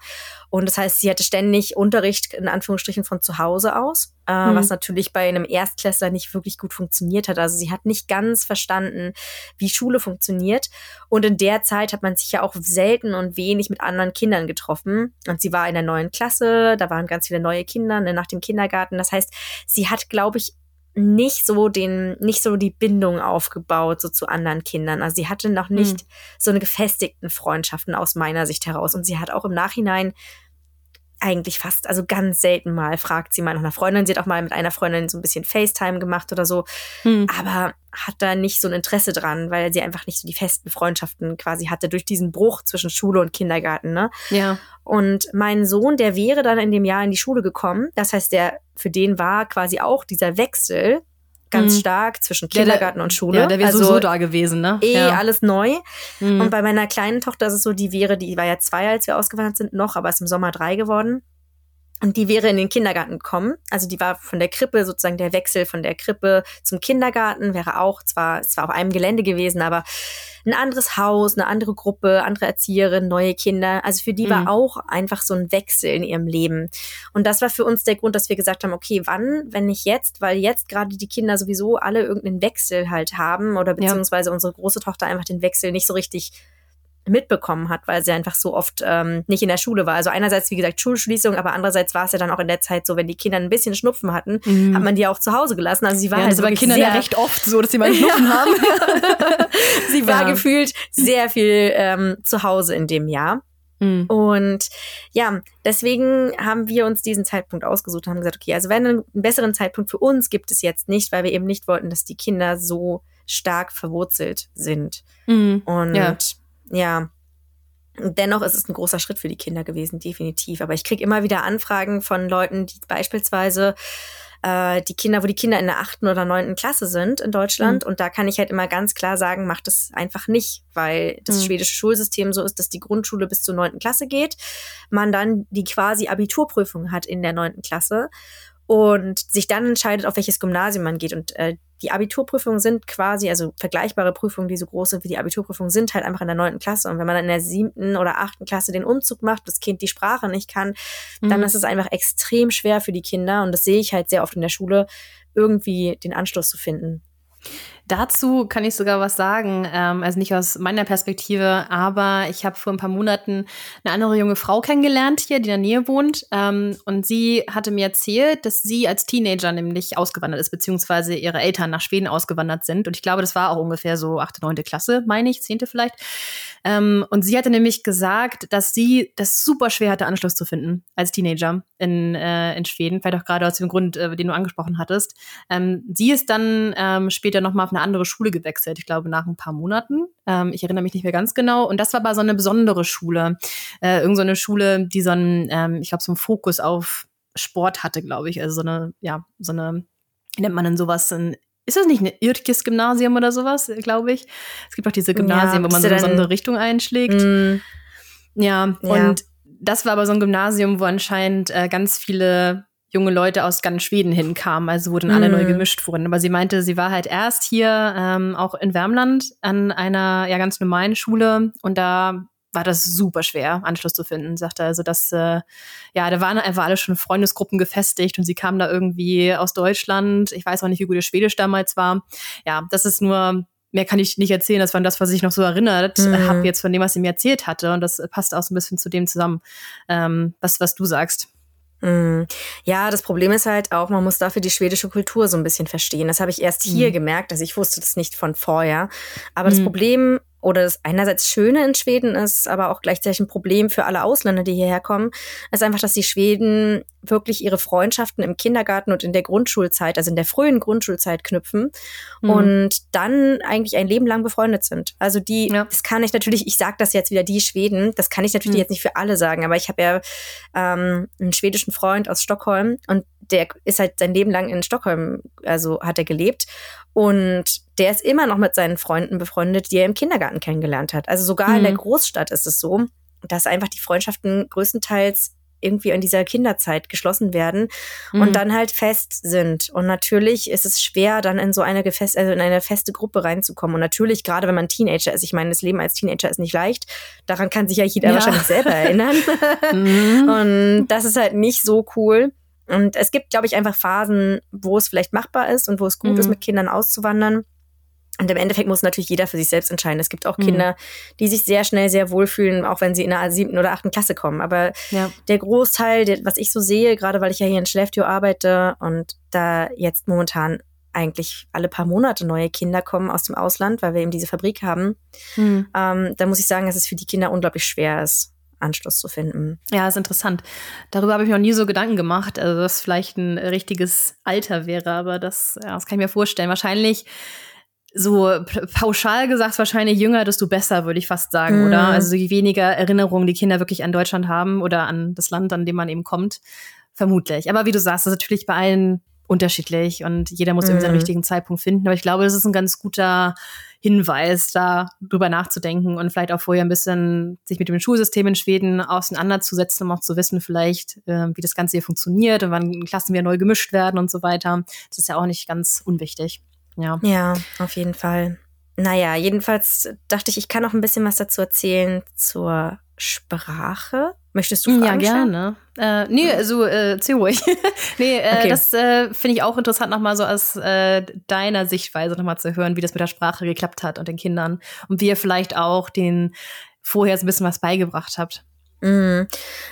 Und das heißt, sie hatte ständig Unterricht in Anführungsstrichen von zu Hause aus, äh, mhm. was natürlich bei einem Erstklässler nicht wirklich gut funktioniert hat. Also sie hat nicht ganz verstanden, wie Schule funktioniert. Und in der Zeit hat man sich ja auch selten und wenig mit anderen Kindern getroffen. Und sie war in der neuen Klasse, da waren ganz viele neue Kinder ne, nach dem Kindergarten. Das heißt, sie hat, glaube ich, nicht so den, nicht so die Bindung aufgebaut, so zu anderen Kindern. Also sie hatte noch nicht mhm. so eine gefestigten Freundschaften aus meiner Sicht heraus. Und sie hat auch im Nachhinein eigentlich fast, also ganz selten mal fragt sie mal nach einer Freundin. Sie hat auch mal mit einer Freundin so ein bisschen FaceTime gemacht oder so, hm. aber hat da nicht so ein Interesse dran, weil sie einfach nicht so die festen Freundschaften quasi hatte durch diesen Bruch zwischen Schule und Kindergarten, ne? Ja. Und mein Sohn, der wäre dann in dem Jahr in die Schule gekommen. Das heißt, der, für den war quasi auch dieser Wechsel ganz mhm. stark zwischen Kindergarten ja, und Schule. Ja, der wäre also, so da gewesen, ne? Eh ja. alles neu. Mhm. Und bei meiner kleinen Tochter ist es so, die wäre, die war ja zwei, als wir ausgewandert sind, noch, aber ist im Sommer drei geworden. Und die wäre in den Kindergarten gekommen. Also die war von der Krippe, sozusagen der Wechsel von der Krippe zum Kindergarten wäre auch zwar, zwar auf einem Gelände gewesen, aber ein anderes Haus, eine andere Gruppe, andere Erzieherin, neue Kinder. Also für die mhm. war auch einfach so ein Wechsel in ihrem Leben. Und das war für uns der Grund, dass wir gesagt haben, okay, wann, wenn nicht jetzt, weil jetzt gerade die Kinder sowieso alle irgendeinen Wechsel halt haben oder beziehungsweise ja. unsere große Tochter einfach den Wechsel nicht so richtig mitbekommen hat, weil sie einfach so oft ähm, nicht in der Schule war. Also einerseits, wie gesagt, Schulschließung, aber andererseits war es ja dann auch in der Zeit so, wenn die Kinder ein bisschen Schnupfen hatten, mhm. hat man die auch zu Hause gelassen. Also sie war ja, halt bei Kindern ja recht oft so, dass sie mal Schnupfen ja. haben. sie war ja. gefühlt sehr viel ähm, zu Hause in dem Jahr. Mhm. Und ja, deswegen haben wir uns diesen Zeitpunkt ausgesucht und haben gesagt, okay, also wenn einen besseren Zeitpunkt für uns gibt es jetzt nicht, weil wir eben nicht wollten, dass die Kinder so stark verwurzelt sind. Mhm. Und ja ja, dennoch ist es ein großer Schritt für die Kinder gewesen, definitiv. Aber ich kriege immer wieder Anfragen von Leuten, die beispielsweise äh, die Kinder, wo die Kinder in der achten oder neunten Klasse sind in Deutschland. Mhm. Und da kann ich halt immer ganz klar sagen, macht es einfach nicht, weil das mhm. schwedische Schulsystem so ist, dass die Grundschule bis zur neunten Klasse geht, man dann die quasi Abiturprüfung hat in der neunten Klasse und sich dann entscheidet, auf welches Gymnasium man geht. Und äh, die Abiturprüfungen sind quasi, also vergleichbare Prüfungen, die so groß sind wie die Abiturprüfungen, sind halt einfach in der neunten Klasse. Und wenn man dann in der siebten oder achten Klasse den Umzug macht, das Kind die Sprache nicht kann, mhm. dann ist es einfach extrem schwer für die Kinder. Und das sehe ich halt sehr oft in der Schule, irgendwie den Anschluss zu finden. Dazu kann ich sogar was sagen, ähm, also nicht aus meiner Perspektive, aber ich habe vor ein paar Monaten eine andere junge Frau kennengelernt hier, die in der Nähe wohnt. Ähm, und sie hatte mir erzählt, dass sie als Teenager nämlich ausgewandert ist, beziehungsweise ihre Eltern nach Schweden ausgewandert sind. Und ich glaube, das war auch ungefähr so achte, neunte Klasse, meine ich, zehnte vielleicht. Ähm, und sie hatte nämlich gesagt, dass sie das super schwer hatte, Anschluss zu finden als Teenager in, äh, in Schweden, vielleicht auch gerade aus dem Grund, äh, den du angesprochen hattest. Sie ist dann ähm, später nochmal auf eine andere Schule gewechselt, ich glaube nach ein paar Monaten. Ähm, ich erinnere mich nicht mehr ganz genau. Und das war aber so eine besondere Schule. Äh, irgend so eine Schule, die so einen, ähm, ich glaube, so einen Fokus auf Sport hatte, glaube ich. Also so eine, ja, so eine, wie nennt man denn sowas? Ein, ist das nicht ein Irkis-Gymnasium oder sowas, glaube ich? Es gibt auch diese Gymnasien, ja, wo man so eine besondere Richtung einschlägt. Mm, ja, ja, und das war aber so ein Gymnasium, wo anscheinend äh, ganz viele junge Leute aus ganz Schweden hinkamen, also wo dann alle neu mhm. gemischt wurden. Aber sie meinte, sie war halt erst hier ähm, auch in Wärmland an einer ja ganz normalen Schule und da war das super schwer, Anschluss zu finden, sagte also, dass äh, ja, da waren einfach alle schon Freundesgruppen gefestigt und sie kamen da irgendwie aus Deutschland. Ich weiß auch nicht, wie gut ihr Schwedisch damals war. Ja, das ist nur mehr kann ich nicht erzählen. Das war das, was ich noch so erinnert mhm. habe jetzt von dem, was sie mir erzählt hatte. Und das passt auch so ein bisschen zu dem zusammen, ähm, was, was du sagst. Mm. Ja, das Problem ist halt auch, man muss dafür die schwedische Kultur so ein bisschen verstehen. Das habe ich erst hier mhm. gemerkt, also ich wusste das nicht von vorher. Aber mhm. das Problem oder das einerseits Schöne in Schweden ist, aber auch gleichzeitig ein Problem für alle Ausländer, die hierher kommen, ist einfach, dass die Schweden wirklich ihre Freundschaften im Kindergarten und in der Grundschulzeit, also in der frühen Grundschulzeit knüpfen mhm. und dann eigentlich ein Leben lang befreundet sind. Also die, ja. das kann ich natürlich, ich sage das jetzt wieder, die Schweden, das kann ich natürlich mhm. jetzt nicht für alle sagen, aber ich habe ja ähm, einen schwedischen Freund aus Stockholm und der ist halt sein Leben lang in Stockholm, also hat er gelebt und der ist immer noch mit seinen Freunden befreundet, die er im Kindergarten kennengelernt hat. Also sogar mhm. in der mhm. Großstadt ist es so, dass einfach die Freundschaften größtenteils irgendwie in dieser Kinderzeit geschlossen werden mhm. und dann halt fest sind. Und natürlich ist es schwer, dann in so eine gefest, also in eine feste Gruppe reinzukommen. Und natürlich, gerade wenn man Teenager ist, ich meine, das Leben als Teenager ist nicht leicht. Daran kann sich ja jeder ja. wahrscheinlich selber erinnern. mhm. Und das ist halt nicht so cool. Und es gibt, glaube ich, einfach Phasen, wo es vielleicht machbar ist und wo es gut mhm. ist, mit Kindern auszuwandern. Und im Endeffekt muss natürlich jeder für sich selbst entscheiden. Es gibt auch mhm. Kinder, die sich sehr schnell sehr wohlfühlen, auch wenn sie in der siebten oder achten Klasse kommen. Aber ja. der Großteil, der, was ich so sehe, gerade weil ich ja hier in Schläftür arbeite und da jetzt momentan eigentlich alle paar Monate neue Kinder kommen aus dem Ausland, weil wir eben diese Fabrik haben, mhm. ähm, da muss ich sagen, dass es für die Kinder unglaublich schwer ist. Anschluss zu finden. Ja, ist interessant. Darüber habe ich mir noch nie so Gedanken gemacht, also dass vielleicht ein richtiges Alter wäre, aber das, ja, das kann ich mir vorstellen. Wahrscheinlich so pauschal gesagt, wahrscheinlich jünger, desto besser, würde ich fast sagen, mm. oder? Also je weniger Erinnerungen die Kinder wirklich an Deutschland haben oder an das Land, an dem man eben kommt, vermutlich. Aber wie du sagst, das ist natürlich bei allen unterschiedlich und jeder muss mm. irgendwie seinen mhm. richtigen Zeitpunkt finden. Aber ich glaube, das ist ein ganz guter Hinweis, da drüber nachzudenken und vielleicht auch vorher ein bisschen sich mit dem Schulsystem in Schweden auseinanderzusetzen, um auch zu wissen, vielleicht, äh, wie das Ganze hier funktioniert und wann Klassen wieder neu gemischt werden und so weiter. Das ist ja auch nicht ganz unwichtig. Ja. Ja, auf jeden Fall. naja, jedenfalls dachte ich, ich kann noch ein bisschen was dazu erzählen zur Sprache. Möchtest du Fragen Ja, gerne. Äh, nee, also äh, zieh ruhig. nee, äh, Okay. das äh, finde ich auch interessant, nochmal so aus äh, deiner Sichtweise nochmal zu hören, wie das mit der Sprache geklappt hat und den Kindern. Und wie ihr vielleicht auch den vorher so ein bisschen was beigebracht habt. Mm,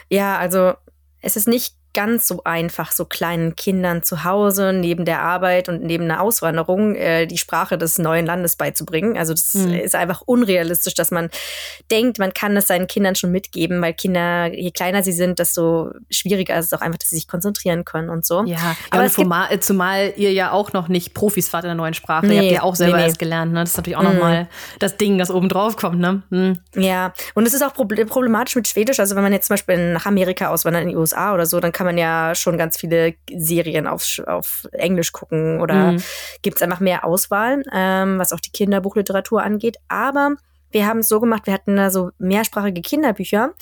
Ja, also es ist nicht ganz so einfach, so kleinen Kindern zu Hause neben der Arbeit und neben einer Auswanderung äh, die Sprache des neuen Landes beizubringen. Also das Mhm. ist einfach unrealistisch, dass man denkt, man kann es seinen Kindern schon mitgeben, weil Kinder, je kleiner sie sind, desto schwieriger ist es auch einfach, dass sie sich konzentrieren können und so. Ja, Aber aber es gibt- zumal, zumal ihr ja auch noch nicht Profis wart in der neuen Sprache. ihr Nee, habt ja auch selber nee, nee. erst gelernt. Ne? Das ist natürlich auch Mhm. noch mal das Ding, das oben drauf kommt. Ne? Hm. Ja, und es ist auch proble- problematisch mit Schwedisch. Also wenn man jetzt zum Beispiel nach Amerika auswandert, in die USA oder so, dann kann man ja schon ganz viele Serien auf, auf Englisch gucken oder Mhm. gibt's einfach mehr Auswahl, ähm, was auch die Kinderbuchliteratur angeht. Aber wir haben es so gemacht, wir hatten da so mehrsprachige Kinderbücher.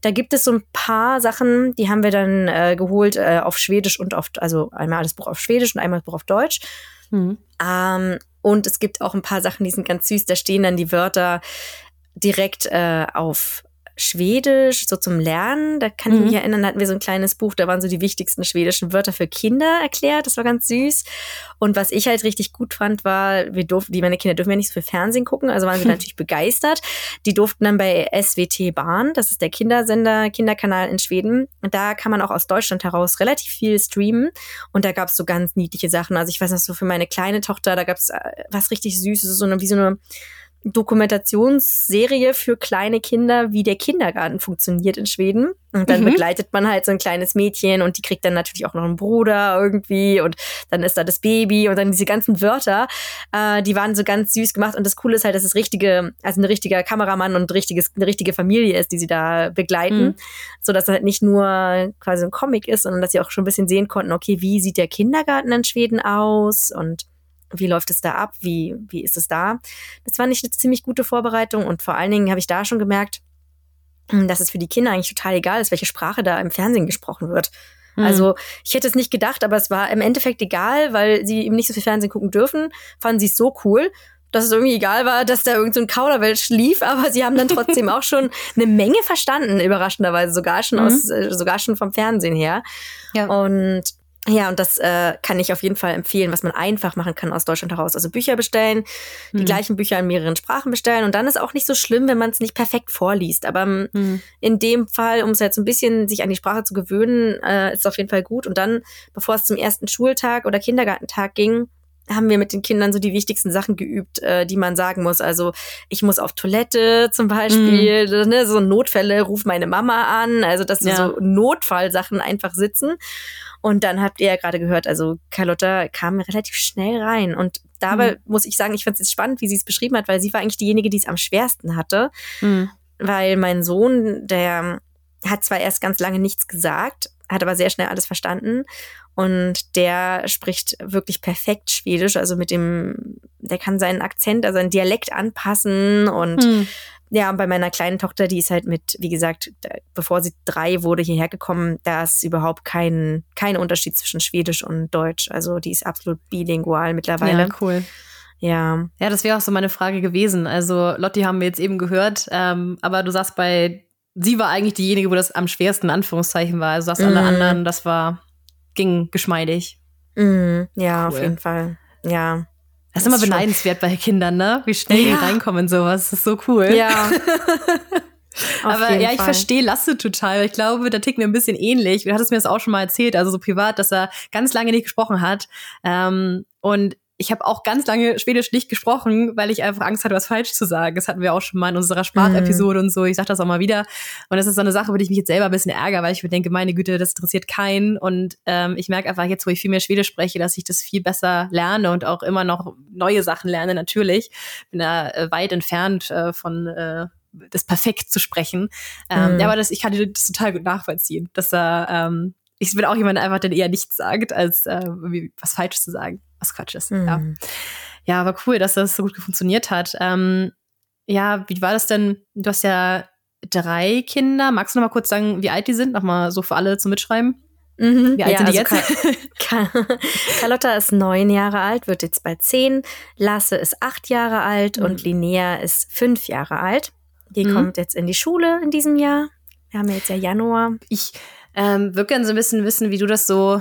Da gibt es so ein paar Sachen, die haben wir dann äh, geholt äh, auf Schwedisch und auf, also einmal das Buch auf Schwedisch und einmal das Buch auf Deutsch. Hm. Ähm, und es gibt auch ein paar Sachen, die sind ganz süß. Da stehen dann die Wörter direkt äh, auf Schwedisch, so zum Lernen. Da kann ich Mhm. mich erinnern, da hatten wir so ein kleines Buch, da waren so die wichtigsten schwedischen Wörter für Kinder erklärt. Das war ganz süß. Und was ich halt richtig gut fand, war, wir durften, die meine Kinder dürfen ja nicht so viel Fernsehen gucken, also waren sie natürlich begeistert. Die durften dann bei SWT Bahn, das ist der Kindersender, Kinderkanal in Schweden. Und da kann man auch aus Deutschland heraus relativ viel streamen. Und da gab es so ganz niedliche Sachen. Also ich weiß noch so für meine kleine Tochter, da gab es was richtig Süßes, so eine, wie so eine Dokumentationsserie für kleine Kinder, wie der Kindergarten funktioniert in Schweden. Und dann Mhm. begleitet man halt so ein kleines Mädchen und die kriegt dann natürlich auch noch einen Bruder irgendwie und dann ist da das Baby und dann diese ganzen Wörter, äh, die waren so ganz süß gemacht. Und das Coole ist halt, dass es richtige, also ein richtiger Kameramann und richtiges, eine richtige Familie ist, die sie da begleiten, Mhm. so dass es halt nicht nur quasi ein Comic ist, sondern dass sie auch schon ein bisschen sehen konnten, okay, wie sieht der Kindergarten in Schweden aus und wie läuft es da ab? Wie, wie ist es da? Das war nicht eine ziemlich gute Vorbereitung und vor allen Dingen habe ich da schon gemerkt, dass es für die Kinder eigentlich total egal ist, welche Sprache da im Fernsehen gesprochen wird. Mhm. Also ich hätte es nicht gedacht, aber es war im Endeffekt egal, weil sie eben nicht so viel Fernsehen gucken dürfen, fanden sie es so cool, dass es irgendwie egal war, dass da irgend so ein Kauderwelsch lief, aber sie haben dann trotzdem auch schon eine Menge verstanden, überraschenderweise sogar schon Mhm. aus, äh, sogar schon vom Fernsehen her. Ja. Und ja, und das äh, kann ich auf jeden Fall empfehlen, was man einfach machen kann aus Deutschland heraus. Also Bücher bestellen, die Mhm. gleichen Bücher in mehreren Sprachen bestellen. Und dann ist auch nicht so schlimm, wenn man es nicht perfekt vorliest. Aber ähm, Hm. in dem Fall, um es jetzt ein bisschen sich an die Sprache zu gewöhnen, äh, ist es auf jeden Fall gut. Und dann, bevor es zum ersten Schultag oder Kindergartentag ging, haben wir mit den Kindern so die wichtigsten Sachen geübt, äh, die man sagen muss. Also ich muss auf Toilette zum Beispiel, ne, so Notfälle, ruf meine Mama an. Also dass Ja. so Notfallsachen einfach sitzen. Und dann habt ihr ja gerade gehört, also Carlotta kam relativ schnell rein. Und dabei muss ich sagen, ich fand es jetzt spannend, wie sie es beschrieben hat, weil sie war eigentlich diejenige, die es am schwersten hatte Hm. weil mein Sohn, der hat zwar erst ganz lange nichts gesagt, hat aber sehr schnell alles verstanden und der spricht wirklich perfekt Schwedisch, also mit dem, der kann seinen Akzent, also seinen Dialekt anpassen und Hm. ja, und bei meiner kleinen Tochter, die ist halt mit, wie gesagt, bevor sie drei wurde, hierher gekommen, da ist überhaupt kein, kein Unterschied zwischen Schwedisch und Deutsch. Also die ist absolut bilingual mittlerweile. Ja, cool. Ja. Ja, das wäre auch so meine Frage gewesen. Also Lotti haben wir jetzt eben gehört, ähm, aber du sagst bei, sie war eigentlich diejenige, wo das am schwersten in Anführungszeichen war. Also du sagst alle Mhm. anderen, das war, ging geschmeidig. Mhm. Ja, auf Cool. jeden Fall. Ja. Das ist immer beneidenswert bei Kindern, ne? Wie schnell die Ja. reinkommen in sowas. Das ist so cool. Ja. Auf Aber ja, ich Fall. verstehe Lasse total. Ich glaube, da ticken wir ein bisschen ähnlich. Du hattest mir das auch schon mal erzählt, also so privat, dass er ganz lange nicht gesprochen hat. Ähm, und ich habe auch ganz lange Schwedisch nicht gesprochen, weil ich einfach Angst hatte, was falsch zu sagen. Das hatten wir auch schon mal in unserer Sprachepisode und so. Ich sage das auch mal wieder. Und das ist so eine Sache, über die ich mich jetzt selber ein bisschen ärgere, weil ich mir denke, meine Güte, das interessiert keinen. Und ähm, ich merke einfach jetzt, wo ich viel mehr Schwedisch spreche, dass ich das viel besser lerne und auch immer noch neue Sachen lerne, natürlich. Bin da äh, weit entfernt äh, von äh, das perfekt zu sprechen. Ähm, Mhm. Ja, aber das, ich kann das total gut nachvollziehen, dass er, ähm, ich bin auch jemand, der einfach dann eher nichts sagt, als äh, was Falsches zu sagen, was Quatsch ist. Ja. Mhm. ja, aber cool, dass das so gut funktioniert hat. Ähm, ja, wie war das denn? Du hast ja drei Kinder. Magst du noch mal kurz sagen, wie alt die sind? Noch mal so für alle zum Mitschreiben. Mhm. Wie alt sind die also jetzt? Ka Ka Carlotta ist neun Jahre alt, wird jetzt bald zehn. Lasse ist acht Jahre alt Mhm. und Linnea ist fünf Jahre alt. Die Mhm. kommt jetzt in die Schule in diesem Jahr. Wir haben ja jetzt ja Januar. Ich ähm, würde gerne so ein bisschen wissen, wie du das so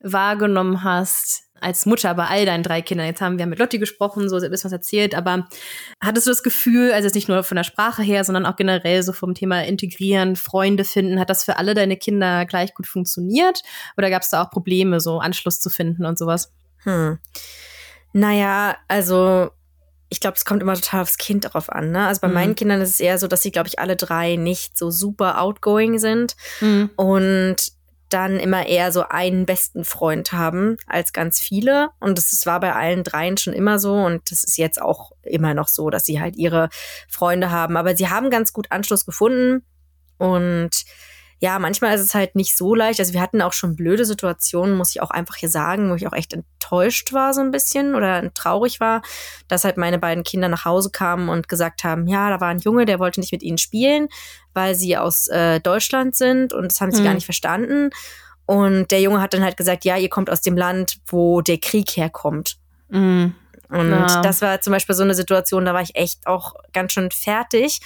wahrgenommen hast als Mutter bei all deinen drei Kindern. Jetzt haben wir mit Lotti gesprochen, so ein bisschen was erzählt, aber hattest du das Gefühl, also jetzt nicht nur von der Sprache her, sondern auch generell so vom Thema Integrieren, Freunde finden, hat das für alle deine Kinder gleich gut funktioniert? Oder gab es da auch Probleme, so Anschluss zu finden und sowas? Hm. Naja, also ich glaube, es kommt immer total aufs Kind darauf an. Ne? Also bei Mhm. meinen Kindern ist es eher so, dass sie, glaube ich, alle drei nicht so super outgoing sind Mhm. und dann immer eher so einen besten Freund haben als ganz viele. Und das war bei allen dreien schon immer so und das ist jetzt auch immer noch so, dass sie halt ihre Freunde haben. Aber sie haben ganz gut Anschluss gefunden und ja, manchmal ist es halt nicht so leicht. Also wir hatten auch schon blöde Situationen, muss ich auch einfach hier sagen, wo ich auch echt enttäuscht war so ein bisschen oder traurig war, dass halt meine beiden Kinder nach Hause kamen und gesagt haben, ja, da war ein Junge, der wollte nicht mit ihnen spielen, weil sie aus äh, Deutschland sind und das haben sie Mhm. gar nicht verstanden. Und der Junge hat dann halt gesagt, ja, ihr kommt aus dem Land, wo der Krieg herkommt. Mhm. Und Ja. das war zum Beispiel so eine Situation, da war ich echt auch ganz schön fertig,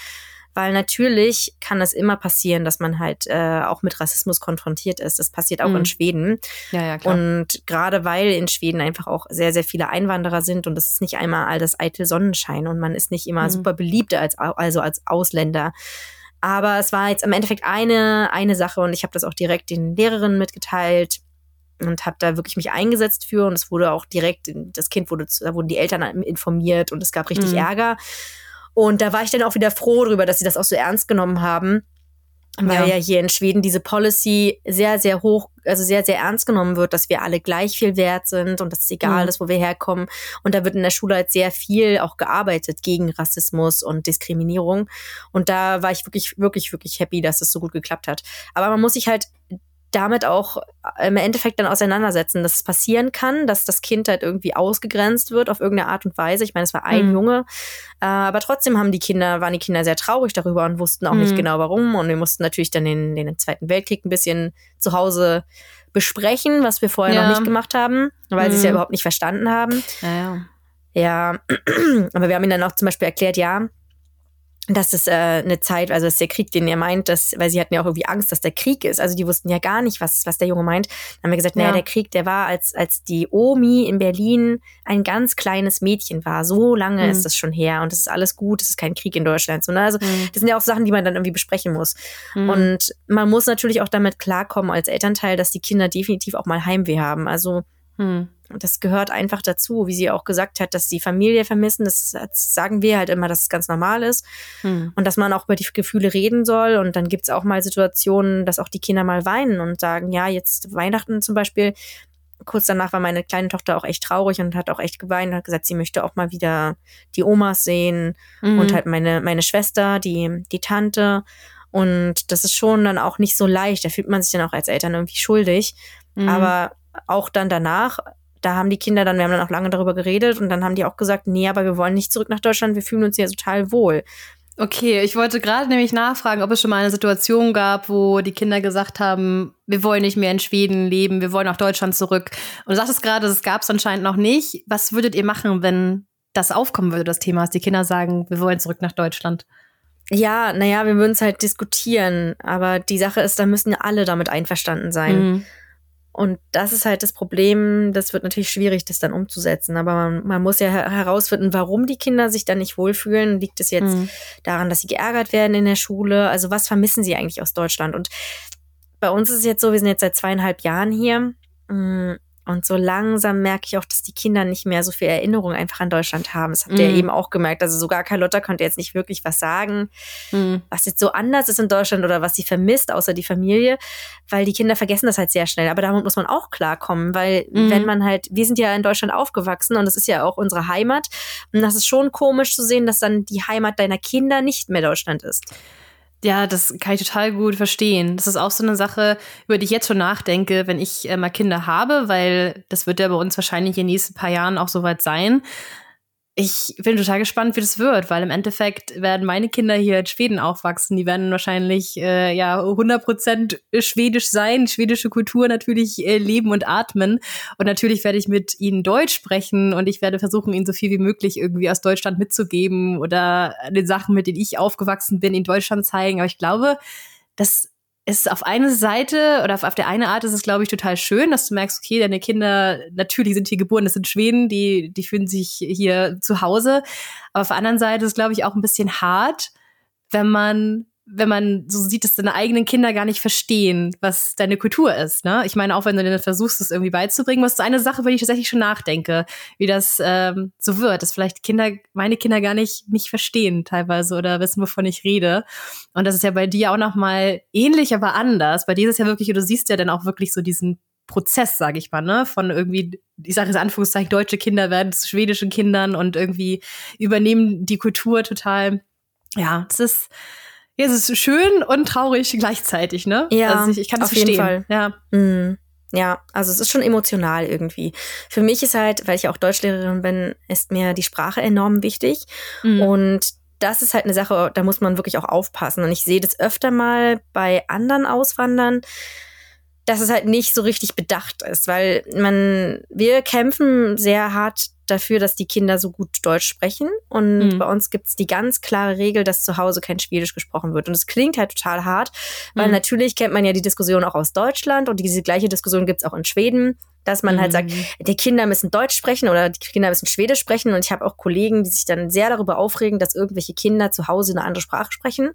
weil natürlich kann es immer passieren, dass man halt äh, auch mit Rassismus konfrontiert ist. Das passiert auch Mhm. in Schweden. Ja, ja, klar. Und gerade weil in Schweden einfach auch sehr, sehr viele Einwanderer sind und es ist nicht einmal all das eitel Sonnenschein und man ist nicht immer Mhm. super beliebt als, also als Ausländer. Aber es war jetzt im Endeffekt eine, eine Sache und ich habe das auch direkt den Lehrerinnen mitgeteilt und habe da wirklich mich eingesetzt für und es wurde auch direkt, das Kind wurde, da wurden die Eltern informiert und es gab richtig Mhm. Ärger. Und da war ich dann auch wieder froh darüber, dass sie das auch so ernst genommen haben. Weil Ja. ja. hier in Schweden diese Policy sehr, sehr hoch, also sehr, sehr ernst genommen wird, dass wir alle gleich viel wert sind und dass es egal Mhm. ist, wo wir herkommen. Und da wird in der Schule halt sehr viel auch gearbeitet gegen Rassismus und Diskriminierung. Und da war ich wirklich, wirklich, wirklich happy, dass es so gut geklappt hat. Aber man muss sich halt damit auch im Endeffekt dann auseinandersetzen, dass es passieren kann, dass das Kind halt irgendwie ausgegrenzt wird auf irgendeine Art und Weise. Ich meine, es war ein Mhm. Junge, äh, aber trotzdem haben die Kinder, waren die Kinder sehr traurig darüber und wussten auch Mhm. nicht genau warum. Und wir mussten natürlich dann den, den Zweiten Weltkrieg ein bisschen zu Hause besprechen, was wir vorher Ja. noch nicht gemacht haben, weil sie es ja Mhm. überhaupt nicht verstanden haben. ja, ja. Ja, aber wir haben ihnen dann auch zum Beispiel erklärt, ja, dass es äh, eine Zeit, also dass der Krieg, den er meint, dass, weil sie hatten ja auch irgendwie Angst, dass der Krieg ist. Also die wussten ja gar nicht, was, was der Junge meint. Dann haben wir gesagt, naja, Ja. der Krieg, der war, als, als die Omi in Berlin ein ganz kleines Mädchen war. So lange Mhm. ist das schon her und es ist alles gut, es ist kein Krieg in Deutschland. So, ne? Also Mhm. das sind ja auch Sachen, die man dann irgendwie besprechen muss. Mhm. Und man muss natürlich auch damit klarkommen als Elternteil, dass die Kinder definitiv auch mal Heimweh haben. Also Mhm. das gehört einfach dazu, wie sie auch gesagt hat, dass die Familie vermissen. Das sagen wir halt immer, dass es ganz normal ist Mhm. und dass man auch über die Gefühle reden soll. Und dann gibt's auch mal Situationen, dass auch die Kinder mal weinen und sagen, ja, jetzt Weihnachten zum Beispiel. Kurz danach war meine kleine Tochter auch echt traurig und hat auch echt geweint und hat gesagt, sie möchte auch mal wieder die Omas sehen Mhm. und halt meine, meine Schwester, die, die Tante. Und das ist schon dann auch nicht so leicht. Da fühlt man sich dann auch als Eltern irgendwie schuldig. Mhm. Aber auch dann danach, da haben die Kinder dann, wir haben dann auch lange darüber geredet und dann haben die auch gesagt, nee, aber wir wollen nicht zurück nach Deutschland, wir fühlen uns hier total wohl. Okay, ich wollte gerade nämlich nachfragen, ob es schon mal eine Situation gab, wo die Kinder gesagt haben, wir wollen nicht mehr in Schweden leben, wir wollen nach Deutschland zurück. Und du sagtest gerade, das gab es anscheinend noch nicht. Was würdet ihr machen, wenn das aufkommen würde, das Thema, dass die Kinder sagen, wir wollen zurück nach Deutschland? Ja, naja, wir würden es halt diskutieren, aber die Sache ist, da müssen ja alle damit einverstanden sein. Mhm. Und das ist halt das Problem, das wird natürlich schwierig, das dann umzusetzen. Aber man, man muss ja her herausfinden, warum die Kinder sich dann nicht wohlfühlen. Liegt es jetzt Mhm. daran, dass sie geärgert werden in der Schule? Also was vermissen sie eigentlich aus Deutschland? Und bei uns ist es jetzt so, wir sind jetzt seit zweieinhalb Jahren hier. Und so langsam merke ich auch, dass die Kinder nicht mehr so viel Erinnerung einfach an Deutschland haben. Das habt ihr Mhm. eben auch gemerkt. Also sogar Carlotta konnte jetzt nicht wirklich was sagen, Mhm. was jetzt so anders ist in Deutschland oder was sie vermisst, außer die Familie, weil die Kinder vergessen das halt sehr schnell. Aber damit muss man auch klarkommen, weil Mhm. wenn man halt, wir sind ja in Deutschland aufgewachsen und das ist ja auch unsere Heimat. Und das ist schon komisch zu sehen, dass dann die Heimat deiner Kinder nicht mehr Deutschland ist. Ja, das kann ich total gut verstehen. Das ist auch so eine Sache, über die ich jetzt schon nachdenke, wenn ich äh, mal Kinder habe, weil das wird ja bei uns wahrscheinlich in den nächsten paar Jahren auch soweit sein. Ich bin total gespannt, wie das wird, weil im Endeffekt werden meine Kinder hier in Schweden aufwachsen. Die werden wahrscheinlich äh, ja 100% schwedisch sein, schwedische Kultur natürlich äh, leben und atmen. Und natürlich werde ich mit ihnen Deutsch sprechen und ich werde versuchen, ihnen so viel wie möglich irgendwie aus Deutschland mitzugeben oder den Sachen, mit denen ich aufgewachsen bin, in Deutschland zeigen. Aber ich glaube, dass ist auf eine Seite oder auf, auf der eine Art ist es, glaube ich, total schön, dass du merkst, okay, deine Kinder, natürlich sind hier geboren, das sind Schweden, die, die fühlen sich hier zu Hause. Aber auf der anderen Seite ist es, glaube ich, auch ein bisschen hart, wenn man wenn man so sieht, dass deine eigenen Kinder gar nicht verstehen, was deine Kultur ist. Ne? Ich meine, auch wenn du denen versuchst, das irgendwie beizubringen, was ist eine Sache, wenn ich tatsächlich schon nachdenke, wie das ähm, so wird, dass vielleicht Kinder, meine Kinder gar nicht mich verstehen teilweise oder wissen, wovon ich rede. Und das ist ja bei dir auch noch mal ähnlich, aber anders. Bei dir ist es ja wirklich, du siehst ja dann auch wirklich so diesen Prozess, sage ich mal, ne, von irgendwie, ich sage jetzt Anführungszeichen, deutsche Kinder werden zu schwedischen Kindern und irgendwie übernehmen die Kultur total. Ja, das ist ja, es ist schön und traurig gleichzeitig, ne? Ja, also ich, ich kann auf das verstehen. jeden Fall. Ja. Mhm. Ja, also es ist schon emotional irgendwie. Für mich ist halt, weil ich auch Deutschlehrerin bin, ist mir die Sprache enorm wichtig. Mhm. Und das ist halt eine Sache, da muss man wirklich auch aufpassen. Und ich sehe das öfter mal bei anderen Auswandern, dass es halt nicht so richtig bedacht ist, weil man, wir kämpfen sehr hart dafür, dass die Kinder so gut Deutsch sprechen. Und Mhm. bei uns gibt's die ganz klare Regel, dass zu Hause kein Schwedisch gesprochen wird. Und es klingt halt total hart, weil Mhm. natürlich kennt man ja die Diskussion auch aus Deutschland und diese gleiche Diskussion gibt's auch in Schweden, dass man halt sagt, Mhm. die Kinder müssen Deutsch sprechen oder die Kinder müssen Schwedisch sprechen. Und ich habe auch Kollegen, die sich dann sehr darüber aufregen, dass irgendwelche Kinder zu Hause eine andere Sprache sprechen.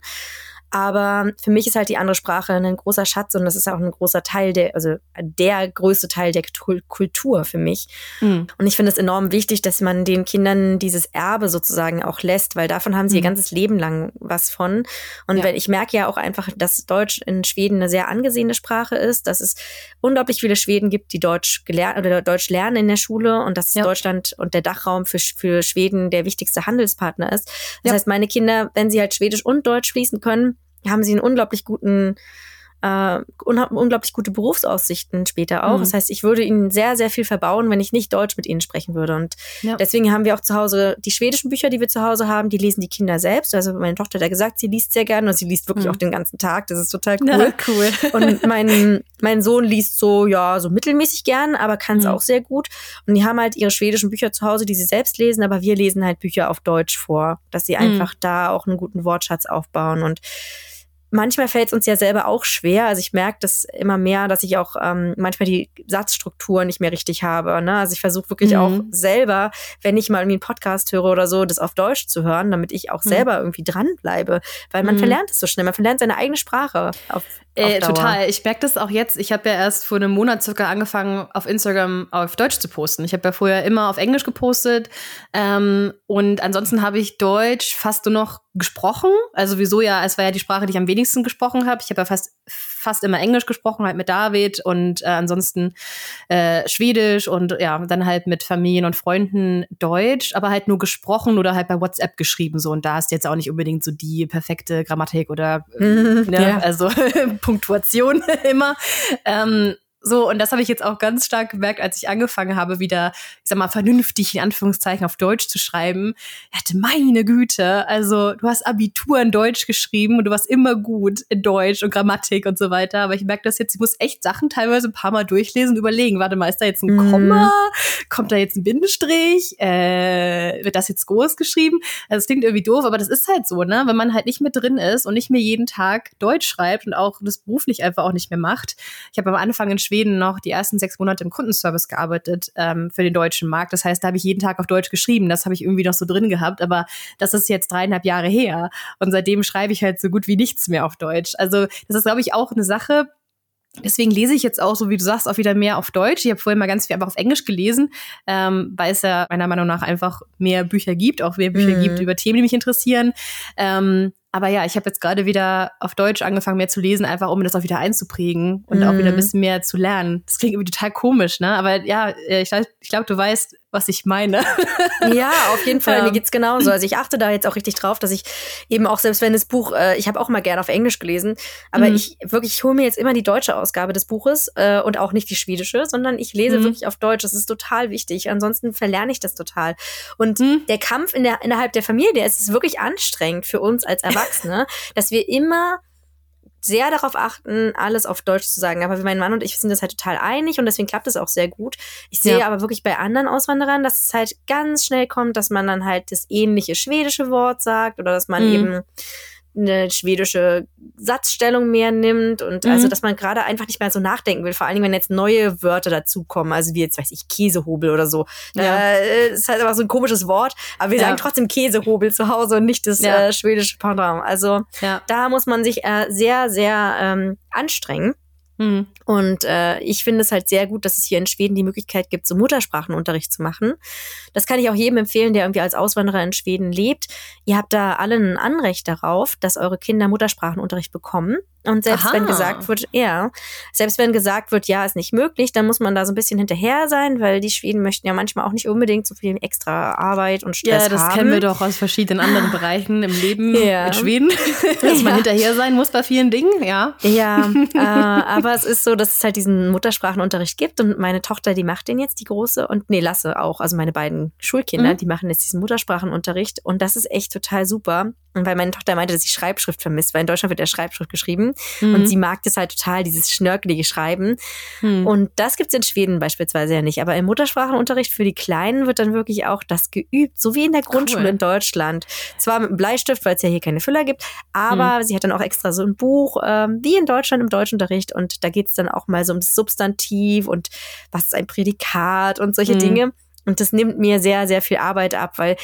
Aber für mich ist halt die andere Sprache ein großer Schatz und das ist auch ein großer Teil der, also der größte Teil der Kul- Kultur für mich. Mhm. Und ich finde es enorm wichtig, dass man den Kindern dieses Erbe sozusagen auch lässt, weil davon haben sie ihr Mhm. ganzes Leben lang was von. Und Ja. wenn ich merke ja auch einfach, dass Deutsch in Schweden eine sehr angesehene Sprache ist, dass es unglaublich viele Schweden gibt, die Deutsch gelernt oder Deutsch lernen in der Schule und dass Ja. Deutschland und der Dachraum für, für Schweden der wichtigste Handelspartner ist. Das Ja. heißt, meine Kinder, wenn sie halt Schwedisch und Deutsch fließen können, haben sie einen unglaublich guten äh, unglaublich gute Berufsaussichten später auch. Mhm. Das heißt, ich würde ihnen sehr, sehr viel verbauen, wenn ich nicht Deutsch mit ihnen sprechen würde. Und Ja. deswegen haben wir auch zu Hause die schwedischen Bücher, die wir zu Hause haben, die lesen die Kinder selbst. Also meine Tochter hat ja gesagt, sie liest sehr gerne und sie liest wirklich Mhm. auch den ganzen Tag. Das ist total cool. Ja, cool. Und mein, mein Sohn liest so, ja, so mittelmäßig gern, aber kann es Mhm. auch sehr gut. Und die haben halt ihre schwedischen Bücher zu Hause, die sie selbst lesen, aber wir lesen halt Bücher auf Deutsch vor, dass sie Mhm. einfach da auch einen guten Wortschatz aufbauen. Und manchmal fällt es uns ja selber auch schwer. Also ich merke das immer mehr, dass ich auch ähm, manchmal die Satzstruktur nicht mehr richtig habe. Ne? Also ich versuche wirklich Mhm. auch selber, wenn ich mal irgendwie einen Podcast höre oder so, das auf Deutsch zu hören, damit ich auch Mhm. selber irgendwie dranbleibe. Weil man Mhm. verlernt es so schnell. Man verlernt seine eigene Sprache auf, Äh, total. Ich merke das auch jetzt. Ich habe ja erst vor einem Monat circa angefangen, auf Instagram auf Deutsch zu posten. Ich habe ja vorher immer auf Englisch gepostet. Ähm, und ansonsten habe ich Deutsch fast nur noch gesprochen. Also wieso ja, es war ja die Sprache, die ich am wenigsten gesprochen habe. Ich habe ja fast fast immer Englisch gesprochen, halt mit David und äh, ansonsten äh, Schwedisch und ja, dann halt mit Familien und Freunden Deutsch, aber halt nur gesprochen oder halt bei WhatsApp geschrieben so. Und da ist jetzt auch nicht unbedingt so die perfekte Grammatik oder äh, ne, ja. also Punktuation immer. Ähm, so, und das habe ich jetzt auch ganz stark gemerkt, als ich angefangen habe, wieder, ich sag mal, vernünftig in Anführungszeichen auf Deutsch zu schreiben. Ich hatte meine Güte, also du hast Abitur in Deutsch geschrieben und du warst immer gut in Deutsch und Grammatik und so weiter. Aber ich merke das jetzt, ich muss echt Sachen teilweise ein paar Mal durchlesen und überlegen, warte mal, ist da jetzt ein Mhm. Komma? Kommt da jetzt ein Bindestrich? Äh, wird das jetzt groß geschrieben? Also es klingt irgendwie doof, aber das ist halt so, ne? Wenn man halt nicht mit drin ist und nicht mehr jeden Tag Deutsch schreibt und auch das beruflich einfach auch nicht mehr macht. Ich habe am Anfang in Schweden noch die ersten sechs Monate im Kundenservice gearbeitet ähm, für den deutschen Markt. Das heißt, da habe ich jeden Tag auf Deutsch geschrieben. Das habe ich irgendwie noch so drin gehabt, aber das ist jetzt dreieinhalb Jahre her. Und seitdem schreibe ich halt so gut wie nichts mehr auf Deutsch. Also das ist, glaube ich, auch eine Sache, Deswegen lese ich jetzt auch, so wie du sagst, auch wieder mehr auf Deutsch. Ich habe vorher mal ganz viel einfach auf Englisch gelesen, ähm, weil es ja meiner Meinung nach einfach mehr Bücher gibt, auch mehr Bücher Mhm. gibt über Themen, die mich interessieren. Ähm, aber ja, ich habe jetzt gerade wieder auf Deutsch angefangen, mehr zu lesen, einfach um mir das auch wieder einzuprägen und auch wieder ein Mhm. bisschen mehr zu lernen. Das klingt irgendwie total komisch, ne? Aber ja, äh, ich, ich glaube, du weißt, was ich meine. Ja, auf jeden Fall. Ja. Mir geht's genauso. Also ich achte da jetzt auch richtig drauf, dass ich eben auch, selbst wenn das Buch, äh, ich habe auch mal gerne auf Englisch gelesen, aber Mhm. ich wirklich, ich hole mir jetzt immer die deutsche Ausgabe des Buches äh, und auch nicht die schwedische, sondern ich lese Mhm. wirklich auf Deutsch. Das ist total wichtig. Ansonsten verlerne ich das total. Und Mhm. der Kampf in der, innerhalb der Familie, der ist es wirklich anstrengend für uns als Erwachsene, dass wir immer sehr darauf achten, alles auf Deutsch zu sagen. Aber mein Mann und ich sind das halt total einig und deswegen klappt es auch sehr gut. Ich sehe Ja. aber wirklich bei anderen Auswanderern, dass es halt ganz schnell kommt, dass man dann halt das ähnliche schwedische Wort sagt oder dass man Mhm. eben eine schwedische Satzstellung mehr nimmt und Mhm. also, dass man gerade einfach nicht mehr so nachdenken will. Vor allen Dingen, wenn jetzt neue Wörter dazukommen, also wie jetzt, weiß ich, Käsehobel oder so. Ja. Äh, ist halt einfach so ein komisches Wort, aber wir Ja. sagen trotzdem Käsehobel zu Hause und nicht das Ja. äh, schwedische Pendant. Also, da muss man sich äh, sehr, sehr ähm, anstrengen. Mhm. Und äh, ich finde es halt sehr gut, dass es hier in Schweden die Möglichkeit gibt, so Muttersprachenunterricht zu machen. Das kann ich auch jedem empfehlen, der irgendwie als Auswanderer in Schweden lebt. Ihr habt da alle ein Anrecht darauf, dass eure Kinder Muttersprachenunterricht bekommen. Und selbst Aha. wenn gesagt wird, ja, selbst wenn gesagt wird, ja, ist nicht möglich, dann muss man da so ein bisschen hinterher sein, weil die Schweden möchten ja manchmal auch nicht unbedingt so viel extra Arbeit und Stress Ja, das haben. kennen wir doch aus verschiedenen anderen Bereichen im Leben Ja. in Schweden. Dass man Ja. hinterher sein muss bei vielen Dingen, ja. Ja, äh, aber es ist so, dass es halt diesen Muttersprachenunterricht gibt und meine Tochter, die macht den jetzt, die große, und nee, Lasse auch, also meine beiden Schulkinder, Mhm. die machen jetzt diesen Muttersprachenunterricht und das ist echt total super. Und weil meine Tochter meinte, dass sie Schreibschrift vermisst, weil in Deutschland wird ja Schreibschrift geschrieben Mhm. und sie mag das halt total, dieses schnörkelige Schreiben. Mhm. Und das gibt's in Schweden beispielsweise ja nicht. Aber im Muttersprachenunterricht für die Kleinen wird dann wirklich auch das geübt, so wie in der Grundschule Cool. in Deutschland. Zwar mit einem Bleistift, weil es ja hier keine Füller gibt, aber Hm. sie hat dann auch extra so ein Buch, ähm, wie in Deutschland im Deutschunterricht. Und da geht's dann auch mal so um das Substantiv und was ist ein Prädikat und solche Hm. Dinge. Und das nimmt mir sehr, sehr viel Arbeit ab, weil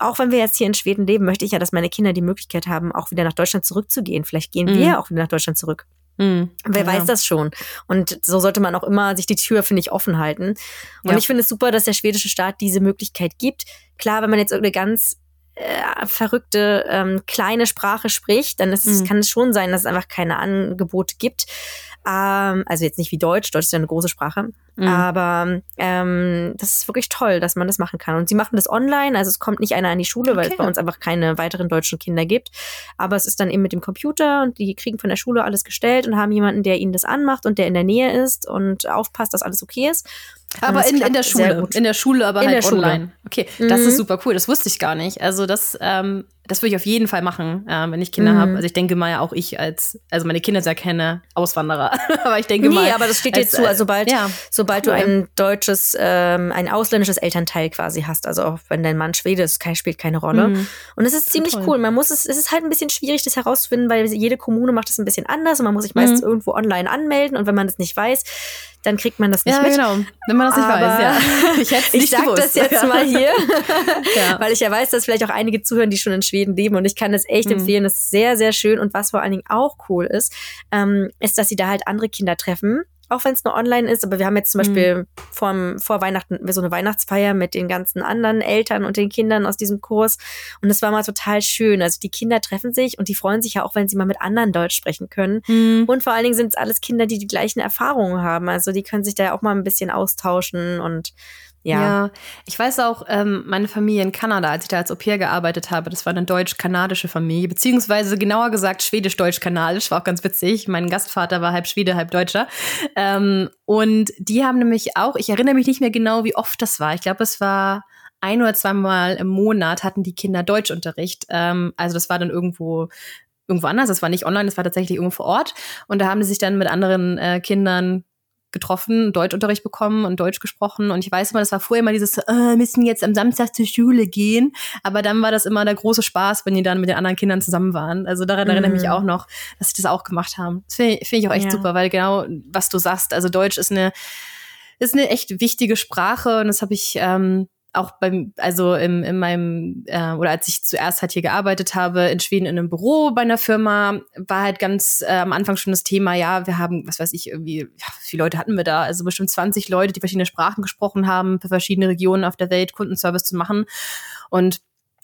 auch wenn wir jetzt hier in Schweden leben, möchte ich ja, dass meine Kinder die Möglichkeit haben, auch wieder nach Deutschland zurückzugehen. Vielleicht gehen Mhm. wir auch wieder nach Deutschland zurück. Mhm. Wer Ja. weiß das schon? Und so sollte man auch immer sich die Tür, finde ich, offen halten. Und Ja. ich finde es super, dass der schwedische Staat diese Möglichkeit gibt. Klar, wenn man jetzt irgendeine ganz äh, verrückte ähm, kleine Sprache spricht, dann ist es, Mhm. kann es schon sein, dass es einfach keine Angebote gibt. Ähm, also jetzt nicht wie Deutsch, Deutsch ist ja eine große Sprache. Mhm. Aber ähm, das ist wirklich toll, dass man das machen kann. Und sie machen das online, also es kommt nicht einer an die Schule, weil Okay. es bei uns einfach keine weiteren deutschen Kinder gibt. Aber es ist dann eben mit dem Computer und die kriegen von der Schule alles gestellt und haben jemanden, der ihnen das anmacht und der in der Nähe ist und aufpasst, dass alles okay ist. Aber in, in der sehr Schule. In der Schule, aber In halt der Schule. online. Okay, das Mhm. ist super cool. Das wusste ich gar nicht. Also das, ähm, das würde ich auf jeden Fall machen, ähm, wenn ich Kinder Mhm. habe. Also ich denke mal ja auch ich als, also meine Kinder ja keine Auswanderer. aber ich denke Nee, mal. aber das steht dir zu. Also sobald, ja, sobald cool. du ein deutsches, ähm, ein ausländisches Elternteil quasi hast, also auch wenn dein Mann Schwede ist, spielt keine Rolle. Mhm. Und es ist ziemlich Toll. cool. Man muss es, es ist halt ein bisschen schwierig, das herauszufinden, weil jede Kommune macht es ein bisschen anders und man muss sich meistens Mhm. irgendwo online anmelden und wenn man das nicht weiß, dann kriegt man das nicht Ja, mit. genau. Wenn man das nicht Aber weiß, ja. Ich hätte Ich nicht sag gewusst. das jetzt mal hier, Ja. weil ich ja weiß, dass vielleicht auch einige zuhören, die schon in Schweden leben und ich kann das echt Mhm. empfehlen. Das ist sehr, sehr schön und was vor allen Dingen auch cool ist, ähm, ist, dass sie da halt andere Kinder treffen. Auch wenn es nur online ist, aber wir haben jetzt zum Mhm. Beispiel vor, vor Weihnachten so eine Weihnachtsfeier mit den ganzen anderen Eltern und den Kindern aus diesem Kurs. Und das war mal total schön. Also die Kinder treffen sich und die freuen sich ja auch, wenn sie mal mit anderen Deutsch sprechen können. Mhm. Und vor allen Dingen sind es alles Kinder, die die gleichen Erfahrungen haben. Also die können sich da ja auch mal ein bisschen austauschen und ja. Ja. ich weiß auch, ähm, meine Familie in Kanada, als ich da als Au pair gearbeitet habe, das war eine deutsch-kanadische Familie, beziehungsweise genauer gesagt schwedisch-deutsch-kanadisch, war auch ganz witzig. Mein Gastvater war halb Schwede, halb Deutscher. Ähm, und die haben nämlich auch, ich erinnere mich nicht mehr genau, wie oft das war. Ich glaube, es war ein oder zweimal im Monat hatten die Kinder Deutschunterricht. Ähm, also das war dann irgendwo irgendwo anders. Das war nicht online, das war tatsächlich irgendwo vor Ort. Und da haben sie sich dann mit anderen äh, Kindern getroffen, Deutschunterricht bekommen und Deutsch gesprochen. Und ich weiß immer, das war vorher immer dieses, äh, müssen jetzt am Samstag zur Schule gehen. Aber dann war das immer der große Spaß, wenn die dann mit den anderen Kindern zusammen waren. Also daran erinnere ich mich Mhm. auch noch, dass sie das auch gemacht haben. Das finde ich, find ich auch echt Ja. super, weil genau, was du sagst, also Deutsch ist eine, ist eine echt wichtige Sprache und das habe ich ähm, auch beim, also im, in meinem, äh, oder als ich zuerst halt hier gearbeitet habe, in Schweden in einem Büro bei einer Firma, war halt ganz äh, am Anfang schon das Thema, ja, wir haben, was weiß ich, irgendwie, ja, wie viele Leute hatten wir da? Also bestimmt 20 Leute, die verschiedene Sprachen gesprochen haben, für verschiedene Regionen auf der Welt Kundenservice zu machen. Und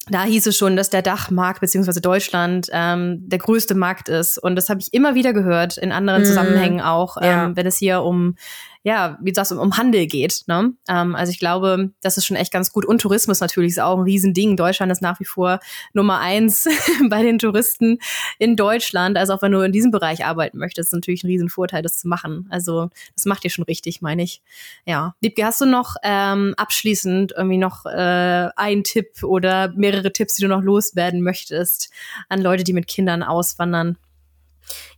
da hieß es schon, dass der Dachmarkt beziehungsweise Deutschland ähm, der größte Markt ist. Und das habe ich immer wieder gehört, in anderen Mhm. Zusammenhängen auch, ähm, Ja. wenn es hier um ja, wie sagst, um, um Handel geht. Ne? Ähm, also ich glaube, das ist schon echt ganz gut. Und Tourismus natürlich ist auch ein Riesending. Deutschland ist nach wie vor Nummer eins bei den Touristen in Deutschland. Also auch wenn du in diesem Bereich arbeiten möchtest, ist natürlich ein Riesenvorteil, das zu machen. Also das macht ihr schon richtig, meine ich. Ja. Liebke, hast du noch ähm, abschließend irgendwie noch äh, einen Tipp oder mehrere Tipps, die du noch loswerden möchtest an Leute, die mit Kindern auswandern?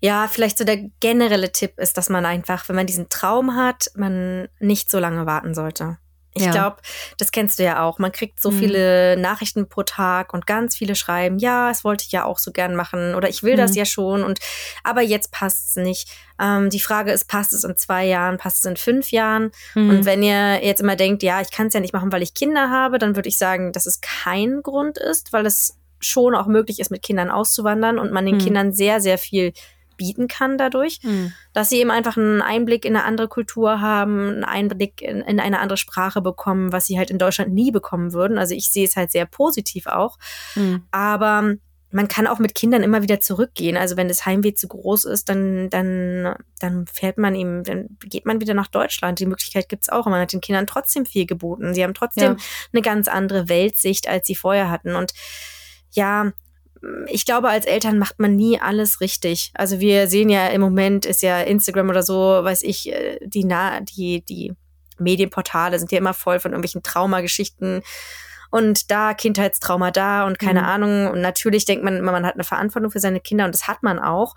Ja, vielleicht so der generelle Tipp ist, dass man einfach, wenn man diesen Traum hat, man nicht so lange warten sollte. Ich Ja. glaube, das kennst du ja auch. Man kriegt so Mhm. viele Nachrichten pro Tag und ganz viele schreiben, ja, das wollte ich ja auch so gern machen oder ich will das Mhm. ja schon und aber jetzt passt es nicht. Ähm, die Frage ist, passt es in zwei Jahren, passt es in fünf Jahren? Mhm. Und wenn ihr jetzt immer denkt, ja, ich kann es ja nicht machen, weil ich Kinder habe, dann würde ich sagen, dass es kein Grund ist, weil es schon auch möglich ist, mit Kindern auszuwandern und man den Mhm. Kindern sehr, sehr viel bieten kann dadurch, Mhm. dass sie eben einfach einen Einblick in eine andere Kultur haben, einen Einblick in, in eine andere Sprache bekommen, was sie halt in Deutschland nie bekommen würden. Also ich sehe es halt sehr positiv auch. Mhm. Aber man kann auch mit Kindern immer wieder zurückgehen. Also wenn das Heimweh zu groß ist, dann, dann, dann fährt man ihm, dann geht man wieder nach Deutschland. Die Möglichkeit gibt's auch. Und man hat den Kindern trotzdem viel geboten. Sie haben trotzdem Ja. eine ganz andere Weltsicht, als sie vorher hatten. Und ja, ich glaube, als Eltern macht man nie alles richtig. Also wir sehen ja im Moment ist ja Instagram oder so, weiß ich, äh, die, na, die, die Medienportale sind ja immer voll von irgendwelchen Traumageschichten und da Kindheitstrauma da und keine Mhm. Ahnung. Und natürlich denkt man immer, man hat eine Verantwortung für seine Kinder und das hat man auch.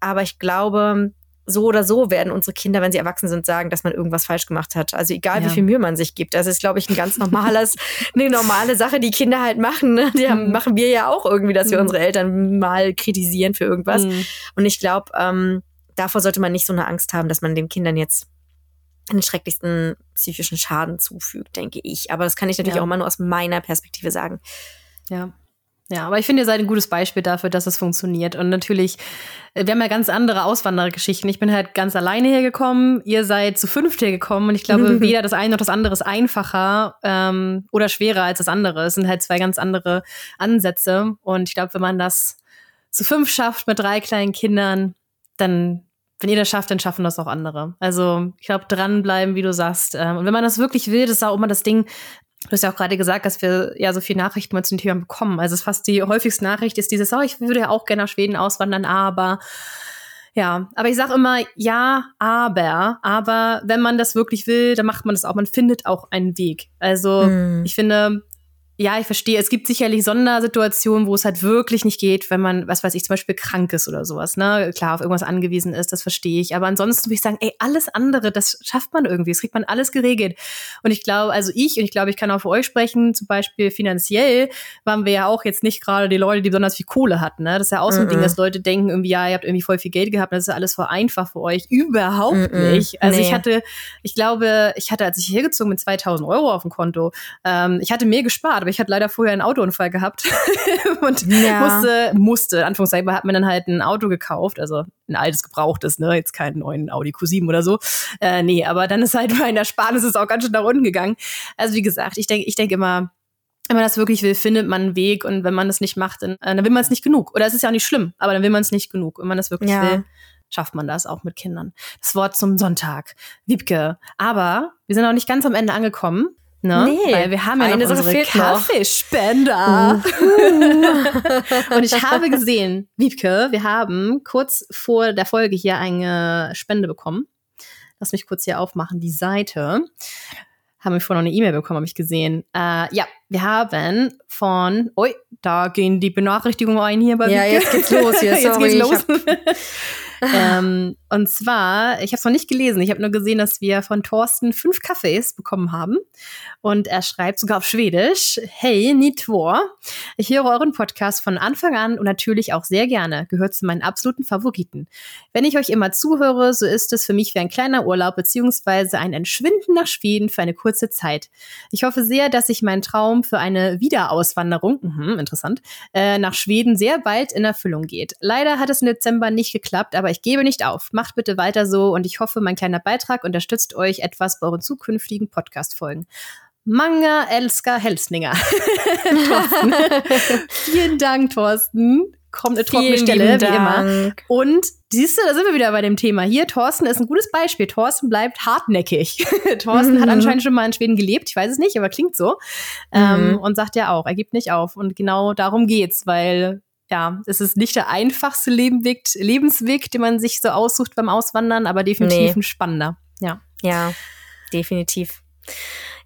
Aber ich glaube, so oder so werden unsere Kinder, wenn sie erwachsen sind, sagen, dass man irgendwas falsch gemacht hat. Also egal, Ja. wie viel Mühe man sich gibt. Das ist, glaube ich, ein ganz normales, eine normale Sache, die Kinder halt machen. Ne? Die haben, Mhm. machen wir ja auch irgendwie, dass wir Mhm. unsere Eltern mal kritisieren für irgendwas. Mhm. Und ich glaube, ähm, davor sollte man nicht so eine Angst haben, dass man den Kindern jetzt den schrecklichsten psychischen Schaden zufügt, denke ich. Aber das kann ich natürlich Ja. auch immer nur aus meiner Perspektive sagen. Ja. Ja, aber ich finde, ihr seid ein gutes Beispiel dafür, dass es funktioniert. Und natürlich, äh, wir haben ja ganz andere Auswanderergeschichten. Ich bin halt ganz alleine hergekommen, ihr seid zu fünft hergekommen und ich glaube, weder das eine noch das andere ist einfacher ähm, oder schwerer als das andere. Es sind halt zwei ganz andere Ansätze. Und ich glaube, wenn man das zu fünf schafft mit drei kleinen Kindern, dann, wenn ihr das schafft, dann schaffen das auch andere. Also ich glaube, dranbleiben, wie du sagst. Ähm, und wenn man das wirklich will, das ist auch immer das Ding, Du hast ja auch gerade gesagt, dass wir ja so viele Nachrichten mal zu den Themen bekommen. Also es fast die häufigste Nachricht ist dieses, oh, ich würde ja auch gerne nach Schweden auswandern, aber ja, aber ich sage immer ja, aber, aber wenn man das wirklich will, dann macht man das auch. Man findet auch einen Weg. Also Hm. ich finde, ja, ich verstehe, es gibt sicherlich Sondersituationen, wo es halt wirklich nicht geht, wenn man, was weiß ich, zum Beispiel krank ist oder sowas, ne? Klar, auf irgendwas angewiesen ist, das verstehe ich. Aber ansonsten würde ich sagen, ey, alles andere, das schafft man irgendwie, das kriegt man alles geregelt. Und ich glaube, also ich, und ich glaube, ich kann auch für euch sprechen, zum Beispiel finanziell waren wir ja auch jetzt nicht gerade die Leute, die besonders viel Kohle hatten, ne? Das ist ja auch so ein Mhm. Ding, dass Leute denken irgendwie, ja, ihr habt irgendwie voll viel Geld gehabt, das ist ja alles voll einfach für euch. Überhaupt Mhm. nicht. Also ich Nee. hatte, ich glaube, ich hatte, als ich hergezogen bin, 2000 Euro auf dem Konto. Ähm, ich hatte mehr gespart, aber ich hatte leider vorher einen Autounfall gehabt und Ja. musste, musste, Anführungszeichen, hat mir dann halt ein Auto gekauft, also ein altes gebrauchtes, ne, jetzt keinen neuen Audi Q7 oder so. Äh, nee, aber dann ist halt mein Ersparnis ist auch ganz schön nach unten gegangen. Also wie gesagt, ich denke, ich denke immer, wenn man das wirklich will, findet man einen Weg und wenn man das nicht macht, dann, äh, dann will man es nicht genug. Oder es ist ja auch nicht schlimm, aber dann will man es nicht genug. Wenn man das wirklich Ja. will, schafft man das auch mit Kindern. Das Wort zum Sonntag. Wiebke. Aber wir sind auch nicht ganz am Ende angekommen. Ne? Nee, Weil wir haben ja eine noch Sache fehlt. Kaffeespender. Und ich habe gesehen, Wiebke, wir haben kurz vor der Folge hier eine Spende bekommen. Lass mich kurz hier aufmachen, die Seite. Haben wir vorhin noch eine E-Mail bekommen, habe ich gesehen. Äh, ja, wir haben von, ui, da gehen die Benachrichtigungen ein hier bei Ja, Wiebke. jetzt geht's los hier, jetzt sorry, geht's ich los. ähm, und zwar, ich habe es noch nicht gelesen, ich habe nur gesehen, dass wir von Thorsten fünf Kaffees bekommen haben. Und er schreibt sogar auf Schwedisch, hey, Nitor, ich höre euren Podcast von Anfang an und natürlich auch sehr gerne, gehört zu meinen absoluten Favoriten. Wenn ich euch immer zuhöre, so ist es für mich wie ein kleiner Urlaub beziehungsweise ein Entschwinden nach Schweden für eine kurze Zeit. Ich hoffe sehr, dass sich mein Traum für eine Wiederauswanderung, mhm, interessant, äh, nach Schweden sehr bald in Erfüllung geht. Leider hat es im Dezember nicht geklappt, aber ich gebe nicht auf. Macht bitte weiter so und ich hoffe, mein kleiner Beitrag unterstützt euch etwas bei euren zukünftigen Podcast-Folgen. Manga Elska Helsninger. Thorsten. Vielen Dank, Thorsten. kommt eine trockene Vielen Stelle, wie immer. Und siehst du, da sind wir wieder bei dem Thema. Hier, Thorsten ist ein gutes Beispiel. Thorsten bleibt hartnäckig. Thorsten hat Mhm. anscheinend schon mal in Schweden gelebt. Ich weiß es nicht, aber klingt so. Ähm, und sagt ja auch, er gibt nicht auf. Und genau darum geht's, weil ja, es ist nicht der einfachste Lebenweg, Lebensweg, den man sich so aussucht beim Auswandern, aber definitiv Nee. ein spannender. Ja. Ja, definitiv.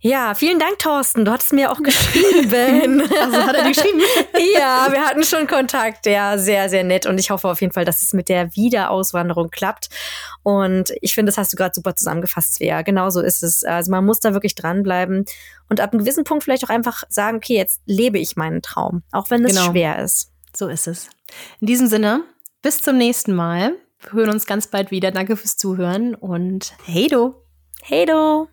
Ja, vielen Dank, Thorsten. Du hattest mir auch geschrieben. Also hat er dir geschrieben? ja, wir hatten schon Kontakt. Ja, sehr, sehr nett. Und ich hoffe auf jeden Fall, dass es mit der Wiederauswanderung klappt. Und ich finde, das hast du gerade super zusammengefasst, Svea. Genau so ist es. Also man muss da wirklich dranbleiben und ab einem gewissen Punkt vielleicht auch einfach sagen, okay, jetzt lebe ich meinen Traum, auch wenn es Genau. schwer ist. So ist es. In diesem Sinne, bis zum nächsten Mal. Wir hören uns ganz bald wieder. Danke fürs Zuhören und hey do! Hey, du!